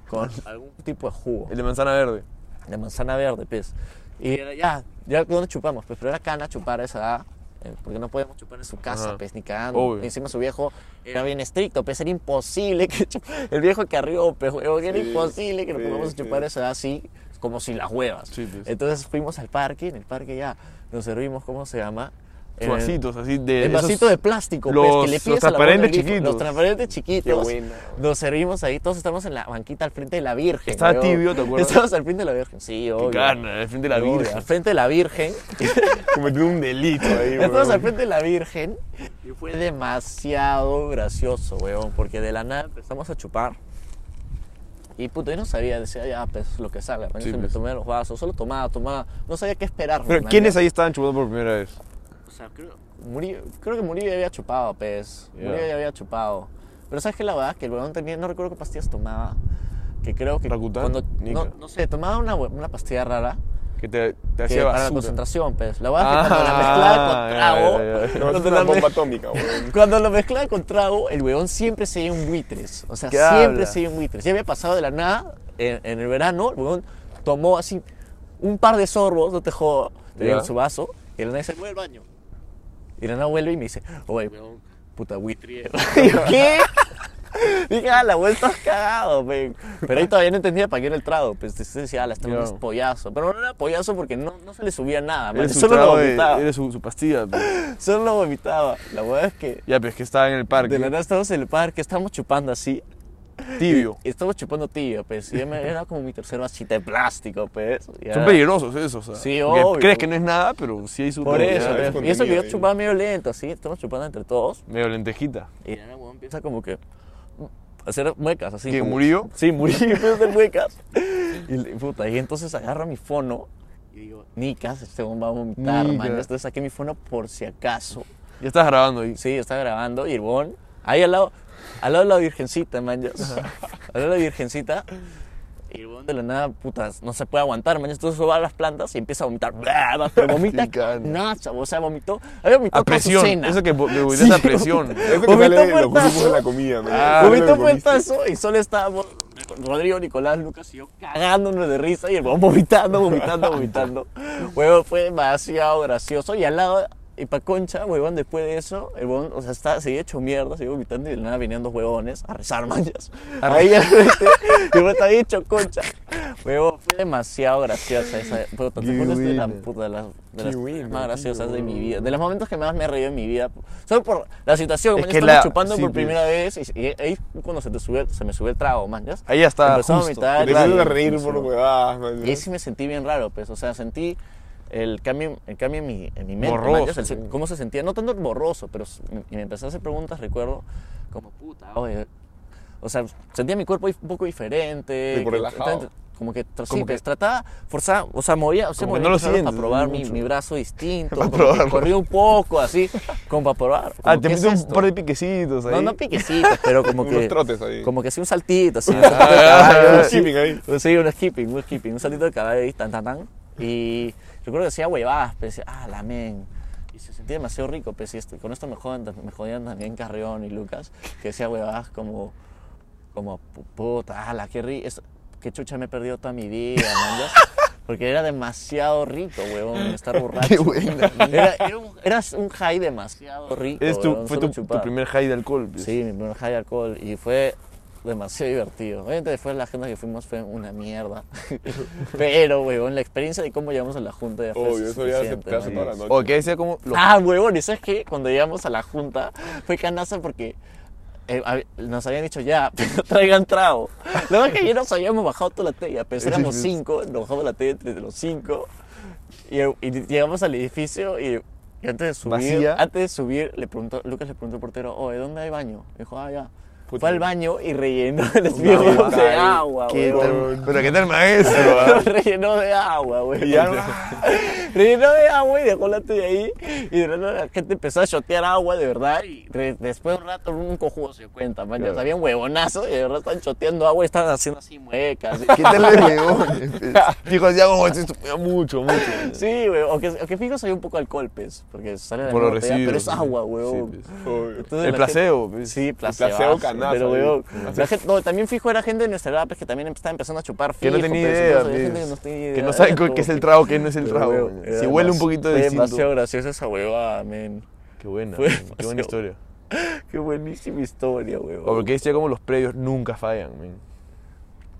con algún tipo de jugo. El de manzana verde. De manzana verde, pues. Y era ya, ya ¿dónde chupamos? Pues pero era cana chupar a esa edad. eh, Porque no podíamos chupar en su casa, Ajá. pues, ni cagando. Obvio. Encima su viejo era bien estricto, pues era imposible que el viejo que arriba, pues, era Sí, imposible que nos sí, pongamos a chupar a esa edad así, como sin las huevas. Sí, pues. Entonces fuimos al parque, en el parque ya nos servimos, ¿cómo se llama? Sus vasitos así de. el esos- vasito de plástico, los- pues, que le los transparentes grifo. chiquitos. Los transparentes chiquitos. Qué bueno. Nos servimos ahí, todos estamos en la banquita al frente de la Virgen. Estaba tibio, ¿te acuerdas? Estamos al frente de la Virgen, sí, obvio. Qué carne, al frente de la Obvio, Virgen. Al frente de la Virgen. (laughs) Cometió un delito ahí, Estamos al frente de la Virgen y fue demasiado gracioso, weón, porque de la nada empezamos a chupar. Y puto, yo no sabía, decía ya, pues lo que salga. Sí, me pues. tomé los vasos, solo tomaba, tomaba. No sabía qué esperar. Pero ¿quiénes ahí estaban chupando por primera vez? O sea, creo, Murillo, creo que Murillo ya había chupado, pues. Ya. Murillo ya había chupado. Pero ¿sabes qué la verdad? Que el huevón tenía, no recuerdo qué pastillas tomaba. Que creo que Rakután, cuando, no, no sé, tomaba una, una pastilla rara Que te, te que hacía para la basura. concentración, pues. La verdad es que cuando la mezclaba con Ah, trago, es cuando, una la me- bomba atómica, weón. (laughs) cuando lo mezclaba con trago, el huevón siempre se un buitres. O sea, ¿Qué siempre habla? se un buitres. Ya había pasado de la nada, en, en el verano, el huevón tomó así un par de sorbos, no te jodo, Ya. en su vaso, y la nada dice, voy al baño. Nada vuelve y me dice, oye, puta (laughs) yo, ¿qué? (laughs) Dije, ah, la vuelta has cagado, men. Pero ahí todavía no entendía para qué era el trago. Pues decía, ah, la está es pollazo. Pero no era pollazo porque no, no se le subía nada, man. Solo lo vomitaba. era su, su pastilla. (laughs) pues. Solo lo vomitaba. La verdad es que Ya, pero es que estaba en el parque. de la nada estábamos en el parque, estábamos chupando así. Tibio. Y estábamos chupando tibio, pues. Y era como mi tercer vasito de plástico, pues. Son peligrosos esos. O sea, Sí, obvio. Crees que no es nada, pero sí hay su Por eso, ya, es pues. Y eso que yo chupaba medio lento, así. Estamos chupando entre todos. Medio lentejita. Y la nada, huevón, empieza como que hacer muecas, así. ¿Quién, como- Murillo? Sí, Murillo (laughs) empieza a hacer muecas. (laughs) Y, puta, y entonces agarro mi fono y digo, Nicas, este huevón va a vomitar, Nica. man. Entonces saqué mi fono por si acaso. Ya estás grabando ahí. Sí, estaba grabando y el huevón, ahí al lado, al lado de la virgencita, man. Al lado de la virgencita. Y el de la nada, puta, no se puede aguantar, man. Entonces va a las plantas y empieza a vomitar. Bla, Pero vomita nada, chavo. O sea, vomitó. Había vomitado A toda su presión. cena. Eso que vomitas Sí. a presión. Ese que Vomitó sale de la comida, man. Ah, Vomitó fuertazo y solo estábamos Rodrigo, Nicolás, Lucas y yo cagándonos de risa y el huevón vomitando, vomitando, vomitando. (laughs) Huevón, fue demasiado gracioso y al lado, y pa' concha, huevón, después de eso, el huevón, o sea, estaba, seguía hecho mierda, seguía vomitando y de nada venían dos huevones a rezar manchas. Al frente, y el estaba hecho concha. Huevón, fue demasiado graciosa esa. Puta, te Qué juro, esta es la puta de las, de las buena, más graciosas de mi vida. De los momentos que más me he reído en mi vida. Solo por la situación, Es man, que la- chupando sí, por pues. primera vez y, ahí cuando se te sube, se me sube el trago, man. Ahí ya está. Empezó a justo. vomitar. Te claro, empiezas a reír por huevadas. Y ahí sí me sentí bien raro, pues, o sea, sentí el cambio, el cambio en mi, en mi mente, Borroso. El cómo se sentía, no tanto borroso, pero y me empecé a hacer preguntas, recuerdo, como puta, oye, o sea, sentía mi cuerpo un poco diferente. Tipo relajado. Como que, tra- sí, Como que- pues, trataba, forzaba, o sea, movía, o sea, Como movía no lo sientes, para probar mi, mi brazo distinto, (laughs) como corría un poco, así, como para probar. Ah, como, te ¿qué es metí un par de piquecitos ahí. No, no piquecitos, pero como (laughs) Unos que. trotes ahí. Como que sí, un saltito, así. un Ah, (laughs) saltito de caballo, ah, Un así. skipping ahí. Sí, un skipping, un skipping, un saltito de caballo ahí, tan, tan, tan. Y recuerdo que hacía huevadas, pero decía, ah, la men. Y se sentía demasiado rico, pues y esto- con esto me jodan, me jodían también Carrión y Lucas, que decía huevadas como, como, pu- puta, ala, qué rico, qué chucha me he perdido toda mi vida, man. Porque era demasiado rico, huevón, estar borracho. Qué buena. Era, era, un, era un high demasiado rico. Es tu, huevón, fue tu, tu primer high de alcohol. pues. Sí, mi primer high de alcohol y fue demasiado divertido. Obviamente después la gente que fuimos fue una mierda. (laughs) Pero, huevón, la experiencia de cómo llegamos a la junta ya fue Obvio, eso ya se te hace toda la noche. O que decía como. Lo, Ah, huevón, ¿y sabes qué? Cuando llegamos a la junta fue canaza porque eh, hab- nos habían dicho ya, (laughs) pero traigan trago. La verdad es que ya nos habíamos bajado toda la tella, pero éramos cinco, nos bajamos la tella entre los cinco y, y llegamos al edificio y, y antes de subir, Vacía. antes de subir, le preguntó, Lucas le preguntó al portero, oye, ¿dónde hay baño? Dijo, ah, ya. Puta. Fue al baño y rellenó (laughs) el espejo de (laughs) agua, ¿Qué huevón. tal- pero qué tal (laughs) maestro, ah? rellenó de agua, güey. Ya rellenó de agua y dejó la tuya ahí. Y de repente la gente empezó a shotear agua, de verdad. Y re- después de un rato, un cojudo se dio cuenta, man. Ya un huevonazo y de verdad estaban shoteando agua y estaban haciendo así muecas. ¿Qué tal de huevones? Fijo, decía, oh, esto es mucho, mucho. Sí, güey. O que, o que fijo había un poco alcohol, pues. Porque sale de la Pero es agua, sí, huevón. pues. El la placebo. pues. Sí, placebo. placebo Pero, weón, la gente, no, también fijo era gente de nuestra edad pues, que también estaba empezando a chupar Que no fijo, tenía pues, idea, pues. gente que no tenía idea. Que no sabe qué es el trago, qué no es el trago. weón, Si huele un poquito fue distinto. demasiado graciosa esa huevada, men. Qué buena, qué buena historia. (laughs) Qué buenísima historia, weón. O porque decía como los previos nunca fallan, men.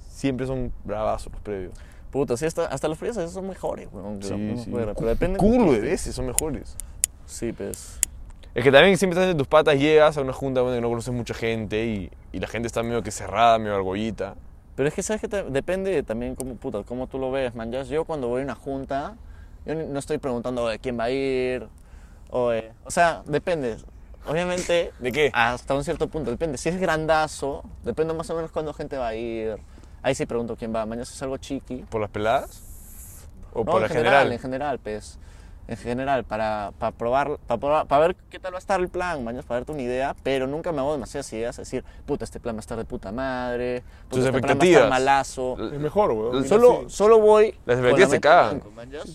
Siempre son bravazos los previos. Puta, sí, hasta, hasta los esos son mejores, weón. Sí, sí. Pero depende. Culo de veces son mejores. Sí, pues. Es que también siempre estás en tus patas, llegas a una junta donde no conoces mucha gente y, y la gente está medio que cerrada, medio argollita. Pero es que sabes que te- depende también cómo, puta, cómo tú lo ves, man. Yo cuando voy a una junta, yo no estoy preguntando de quién va a ir. O, o sea, depende. Obviamente. (laughs) ¿De qué? Hasta un cierto punto. Depende. Si es grandazo, depende más o menos cuándo gente va a ir. Ahí sí pregunto quién va. Mañana es algo chiqui. ¿Por las peladas? ¿O No, por en la general, general? en general, pues. En general, para, para probar, para, probar- para ver qué tal va a estar el plan, mañas, para darte una idea, pero nunca me hago demasiadas ideas, decir, puta, este plan va a estar de puta madre, puta, Tus este plan va a expectativas. estar malazo. Es mejor, weón. Solo, sí. solo voy. Las expectativas la se cagan.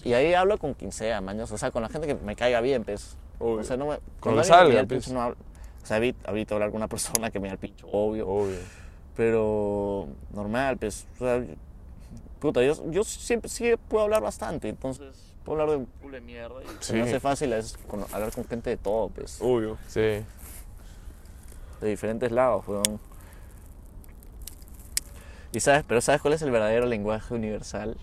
Y ahí hablo con quien sea, mañas. O sea, con la gente que me caiga bien, pues. Obvio. O sea, no me. Con que salga, pues. no hablo. O sea, ahorita, ahorita hablar con una persona que me da el pincho, obvio. Obvio. Pero normal, pues. O sea, puta, yo, yo siempre sí puedo hablar bastante, entonces puedo hablar de un culo de mierda. Y se me Sí. hace fácil es con- hablar con gente de todo, pues. Obvio. Sí. De diferentes lados, weón. Y sabes, pero ¿sabes cuál es el verdadero lenguaje universal?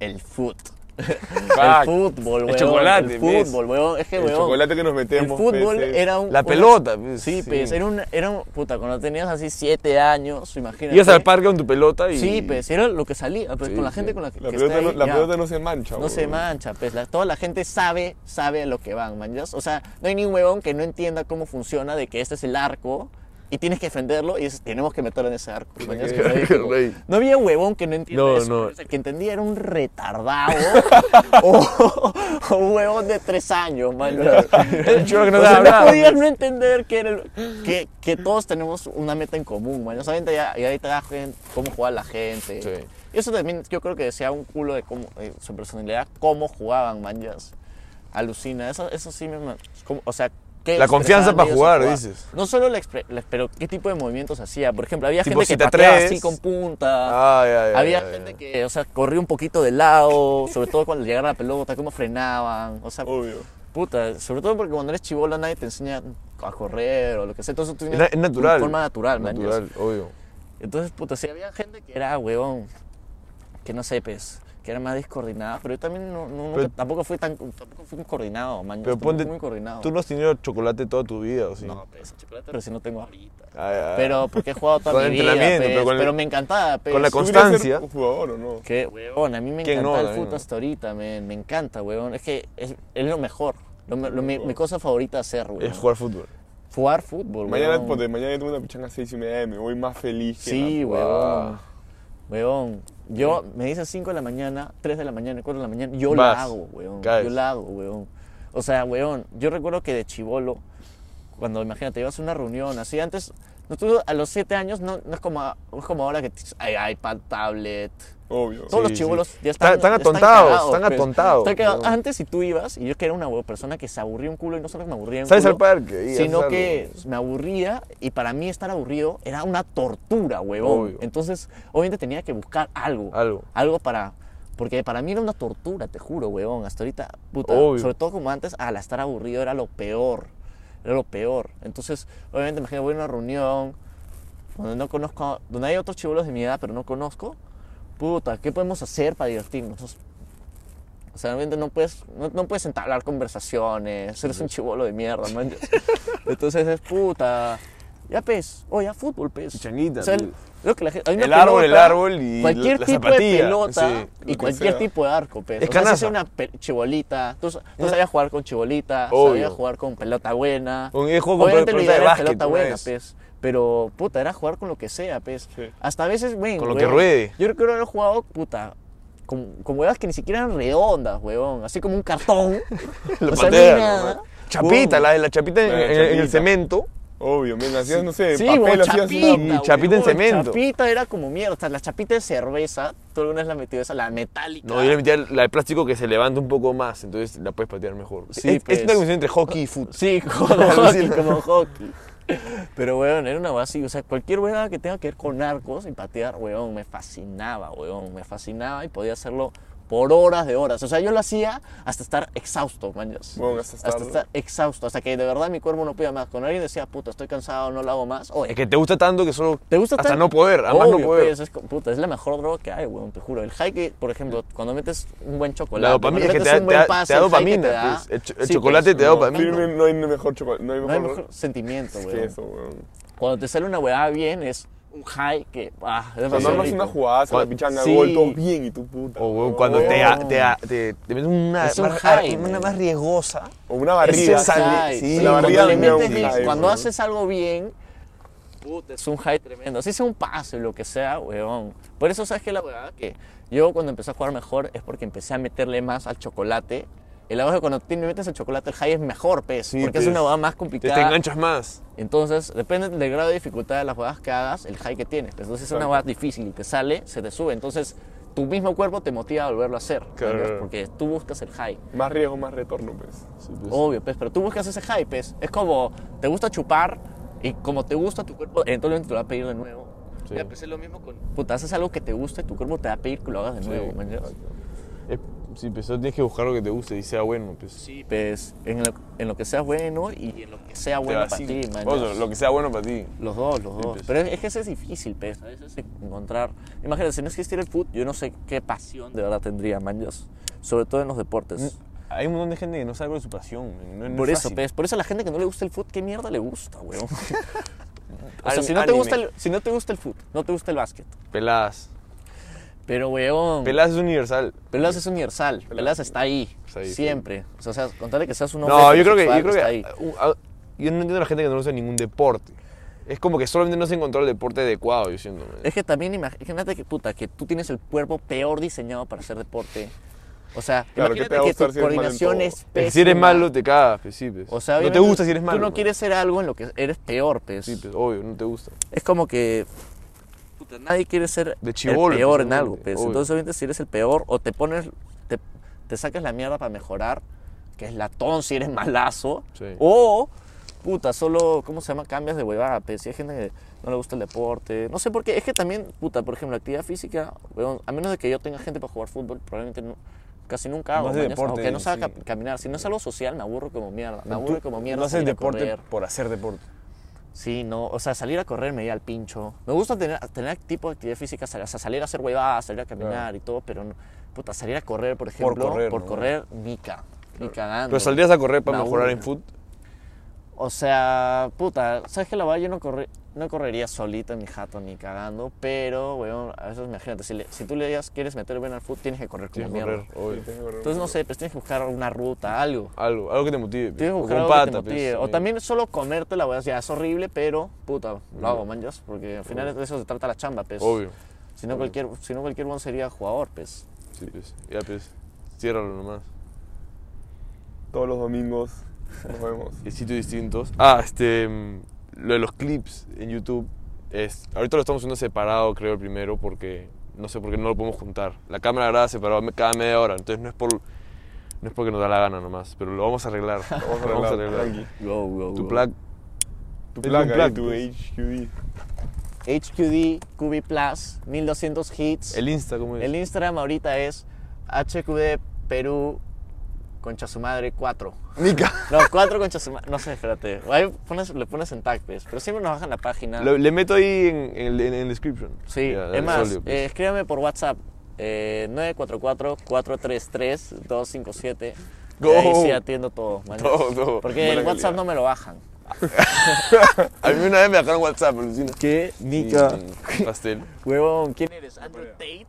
El foot. (laughs) El fútbol, weón. chocolate, El fútbol, weón. Es que, El weón. chocolate que nos El metemos. fútbol pues, es- era un. La pelota, pues, Sí, sí. pues, era un, era un. Puta, cuando tenías así siete años, imagínate. Ibas al parque con tu pelota y... Sí, pues, era lo que salía. Pues, Sí, con la sí. gente con la que, La, que pelota, no, la pelota no se mancha, No se mancha, pues la- toda la gente sabe, sabe a lo que van, man. O sea, no hay ni un huevón que no entienda cómo funciona de que este es el arco y tienes que defenderlo y es- tenemos que meterlo en ese arco. man, ¿ya? Es que no, (laughs) no había huevón que no entienda No, eso. no. El que entendía era un retardado (laughs) o, o un huevón de tres años, man. (laughs) El chulo que no O sea, no podías pues. no entender que, era el- que, que todos tenemos una meta en común, man. O sea, ya, y ahí te das cuenta cómo juega la gente. Sí. Y eso también yo creo que decía un culo de cómo, su personalidad, cómo jugaban, manjas. Alucina, eso, eso sí me... como- o sea, ¿qué La confianza para al jugar, dices. No solo la, la- pero qué tipo de movimientos hacía. Por ejemplo, había Tipo, gente si que te pateaba atreves. así con punta. Ah, ya, ya, había ya, gente que, o sea, corría un poquito de lado, sobre todo cuando llegara la pelota, cómo frenaban. O sea, Obvio. puta, sobre todo porque cuando eres chivolo nadie te enseña a correr o lo que sea. Entonces tú Es, tienes es natural. Forma natural, man, Natural, obvio. entonces, puta, sí, había gente que era huevón, que no sé, pues, que era más descoordinada, pero yo también no, no- nunca- Pero- tampoco fui tan, tampoco fui muy coordinado, man. Pero ponte, muy coordinado. tú no has tenido chocolate toda tu vida, ¿o sí? No, pues, chocolate, pero si no tengo ahorita. Ah. Pero porque he jugado toda Con mi vida, entrenamiento, pues, pero pero, con el- me encantaba, pues. con la ¿Tú querías Constancia. ser jugador o no? Que, huevón, a mí me ¿Quién encanta no? el fútbol no. hasta ahorita, me, me encanta, huevón. Es que es, es lo mejor. Lo lo- mi, mi cosa favorita hacer, huevón. Es jugar fútbol. Jugar fútbol, Mañana, ponte, mañana yo tengo una pichanga a 6 y media, me voy más feliz que Sí, huevón. Huevón. Yo me dice 5 de la mañana, 3 de la mañana, 4 de la mañana, yo Vas, la hago, caes. Yo la hago, huevón. O sea, huevón, yo recuerdo que de chivolo, cuando imagínate, ibas a una reunión, así antes, nosotros a los 7 años no, no es, como, no es como ahora que hay iPad, tablet. Obvio. Todos los Sí, chivolos sí. ya están, Están- están ya atontados, cagados, están pues. atontados, Están cagados. huevón. Antes, si tú ibas, y yo que era una persona que se aburría un culo, y no solo que me aburría un culo, al parque sino que me aburría y para mí estar aburrido era una tortura, huevón. Obvio. Entonces, obviamente tenía que buscar algo. Algo. Algo para... Porque para mí era una tortura, te juro, huevón. Hasta ahorita, puta. Obvio. Sobre todo como antes, al estar aburrido era lo peor. Era lo peor. Entonces, obviamente, imagínate, voy a una reunión donde no conozco, donde hay otros chivolos de mi edad, pero no conozco. Puta, ¿qué podemos hacer para divertirnos? O sea, realmente no puedes, no, no puedes entablar conversaciones, eres un chivolo de mierda, man. (laughs) Entonces es puta. Ya pez, o ya fútbol, pez. Pichanguita, O sea, pues. lo que la gente, El árbol, el pelota, árbol y cualquier la tipo de zapatilla, pelota sí, y cualquier sea. tipo de arco, pez. Es o sea, si una chibolita, tú, tú sabías jugar con chibolita, Obvio. sabías jugar con pelota buena. Con el juego con lo pelota de básquet, pelota buena, vez. pez. Pero, puta, era jugar con lo que sea, pez. Sí. Hasta a veces, ven, Con lo que ruede. Yo recuerdo haber jugado, puta, con, con huevas que ni siquiera eran redondas, huevón. Así como un cartón. (laughs) Lo o sea, patea, nada. ¿no? Chapita, la de la chapita en, La en- en el cemento. Obvio, men, hacías, no sé, Sí, papel, huevón, hacías chapita, una... Chapita en cemento. Chapita era como mierda. O sea, la chapita de cerveza, tú alguna vez la metido esa, la metálica. No, yo le metía la de plástico que se levanta un poco más, entonces la puedes patear mejor. Sí, es, es pues. una combinación entre hockey y fútbol. Sí, (laughs) como hockey, como hockey. (laughs) Pero, weón, era una así. O sea, cualquier hueá que tenga que ver con arcos y patear, weón, me fascinaba, weón. Me fascinaba y podía hacerlo por horas de horas. O sea, yo lo hacía hasta estar exhausto, manjas. Bueno, hasta estar- estar exhausto. Hasta que de verdad mi cuerpo no podía más. Cuando alguien decía, puta, estoy cansado, no lo hago más. Oye, Es que te gusta tanto que solo. ¿Te gusta Hasta tanto? no poder, a más no Obvio, poder. pues, es, puta, es la mejor droga que hay, weón, te juro. El high que, por ejemplo, cuando metes un buen chocolate, La dopamina, es que te da, pase, te da que dopamina. te da, pues. El, ch- el sí, chocolate pues, te da dopamina. no, no hay mejor chocolate, no hay No hay mejor, mejor sentimiento, que weón. eso, weón. Cuando te sale una weá bien, es un high que, ah, es Cuando armas una jugada, la Cuando- pichanga, Sí. gol, todo bien y tu puta. O weón, cuando te, Oh. te, te, te metes una, Es un más, high, una man. más riesgosa. O una Es barrida. un sale- high. sí, Sí, la cuando barriga le metes high, cuando haces algo bien, puta, es un high tremendo. Así sea un pase, lo que sea, weón. Por eso, ¿sabes qué? La weá que yo cuando empecé a jugar mejor es porque empecé a meterle más al chocolate El agua es que cuando te metes el chocolate, el high es mejor, pez. Sí, porque es pez. una hueá más Te, complicada. te enganchas más. Entonces, depende del grado de dificultad de las jugadas que hagas, el high que tienes. Pues, Entonces, es una Claro. jugada difícil y te sale, se te sube. Entonces, tu mismo cuerpo te motiva a volverlo a hacer. Claro. Porque tú buscas el high. Más riesgo, más retorno, pues. Sí, pues. Obvio, pues, pero tú buscas ese high, pues. Es como, te gusta chupar y como te gusta tu cuerpo, eventualmente te lo va a pedir de nuevo. Sí. Ya, pues es lo mismo con... Puta, haces algo que te guste, tu cuerpo te va a pedir que lo hagas de Sí, nuevo, ¿me entiendes? Sí, pues tienes que buscar lo que te guste y sea bueno, pues. Sí, pues, en lo, en lo que sea bueno y en lo que sea bueno para ti, man. Lo que sea bueno para ti. Los dos, los Sí, dos. pues. Pero es, es que eso es difícil, pues. A veces encontrar. Imagínate, si no existiera el fútbol, yo no sé qué pasión de verdad tendría, man. Sobre todo en los deportes. Hay un montón de gente que no sabe cuál es su pasión. No- no Por es eso, pues. Por eso a la gente que no le gusta el fútbol, ¿qué mierda le gusta, weón? (laughs) o sea, si no, te gusta el, si no te gusta el fútbol, no te gusta el básquet. Peladas. Pero, weón. Peladas es universal. Peladas es universal. Peladas está ahí. Está ahí, siempre. O sea, o sea, contarle que seas un hombre. No, yo creo que, yo creo que ahí. ah, yo no entiendo a la gente que no usa ningún deporte. Es como que solamente no se encontró el deporte adecuado, yo siento. Es que también imag- imagínate que puta, que tú tienes el cuerpo peor diseñado para hacer deporte. O sea, Claro, ¿qué te imagínate que gustar tu si coordinación es que pésima. si eres malo, te cagas, pues, sí, pues. O sea, no te gusta si eres malo. Tú no man. quieres ser algo en lo que eres peor, pues. Sí, pues, obvio, no te gusta. Es como que puta, nadie quiere ser De el peor en algo, pues. Entonces, obviamente, si eres el peor o te pones, te, te sacas la mierda para mejorar, que es latón si eres malazo, Sí. o puta, solo, ¿cómo se llama? Cambias de huevada, pues. Si hay gente que no le gusta el deporte, no sé por qué. Es que también, puta, por ejemplo, actividad física, weón, a menos de que yo tenga gente para jugar fútbol, probablemente no- casi nunca hago, No mañas, deporte, aunque no sabe sí. caminar. Si no es algo social, me aburro como mierda. Me Tú aburre como mierda. No haces deporte correr. por hacer deporte. Sí, no, o sea, salir a correr me da al pincho. Me gusta tener, tener tipo de actividad física, o sea, salir a hacer huevadas, salir a caminar y todo, pero no, puta, salir a correr, por ejemplo, correr, por ¿no? correr, nica, ni cagando. Pero saldrías a correr para Me mejorar en foot. O sea, puta, ¿sabes qué la verdad? Yo no, corre, no correría solito en mi jato ni cagando, pero, weón, a veces imagínate, si, le- si tú le digas quieres meter bien al fútbol, tienes que correr como Tienes que mierda. correr, obvio. Entonces, no sé, pues tienes que buscar una ruta, algo. Algo, algo que te motive. Tienes que O buscar algo que te pata, pues. O también. solo comerte la weá, ya es horrible, pero puta, lo hago, manjas, porque al final de eso se trata la chamba, pues. Obvio. Si no cualquier, si no cualquier one sería jugador, pues. Sí, pues. Ya, pues. Ciérralo nomás. Todos los domingos nos vemos. (laughs) Y sitios distintos. Ah, este. Lo de los clips en YouTube. Es, ahorita lo estamos haciendo separado, creo, el primero, porque. No sé por qué no lo podemos juntar. La cámara graba separado cada media hora. Entonces no es por. No es porque nos da la gana nomás, pero lo vamos a arreglar. (laughs) Vamos a Lo arreglar. Go, go, Tu plug. Tu plug, ahí, tu pues. HQD. HQD, QB Plus, 1200 hits. El Insta, ¿cómo es? El Instagram ahorita es HQD Perú concha su madre 4. Nica. (laughs) No, 4 concha su madre. No sé, espérate. Ahí pones- le pones en tag, pues. Pero siempre nos bajan la página. Lo- le meto ahí en, en description. Sí, dale, es más, pues. eh, escríbame por WhatsApp. Eh, 944-433-257. Go. Ahí sí atiendo todo. man. Todo, todo. Porque Buena el WhatsApp no me lo bajan. (laughs) A mí una vez me dejaron WhatsApp, alucina. ¿Qué? Sí, un pastel. (laughs) Huevón, ¿quién eres? ¿Andrew Tate?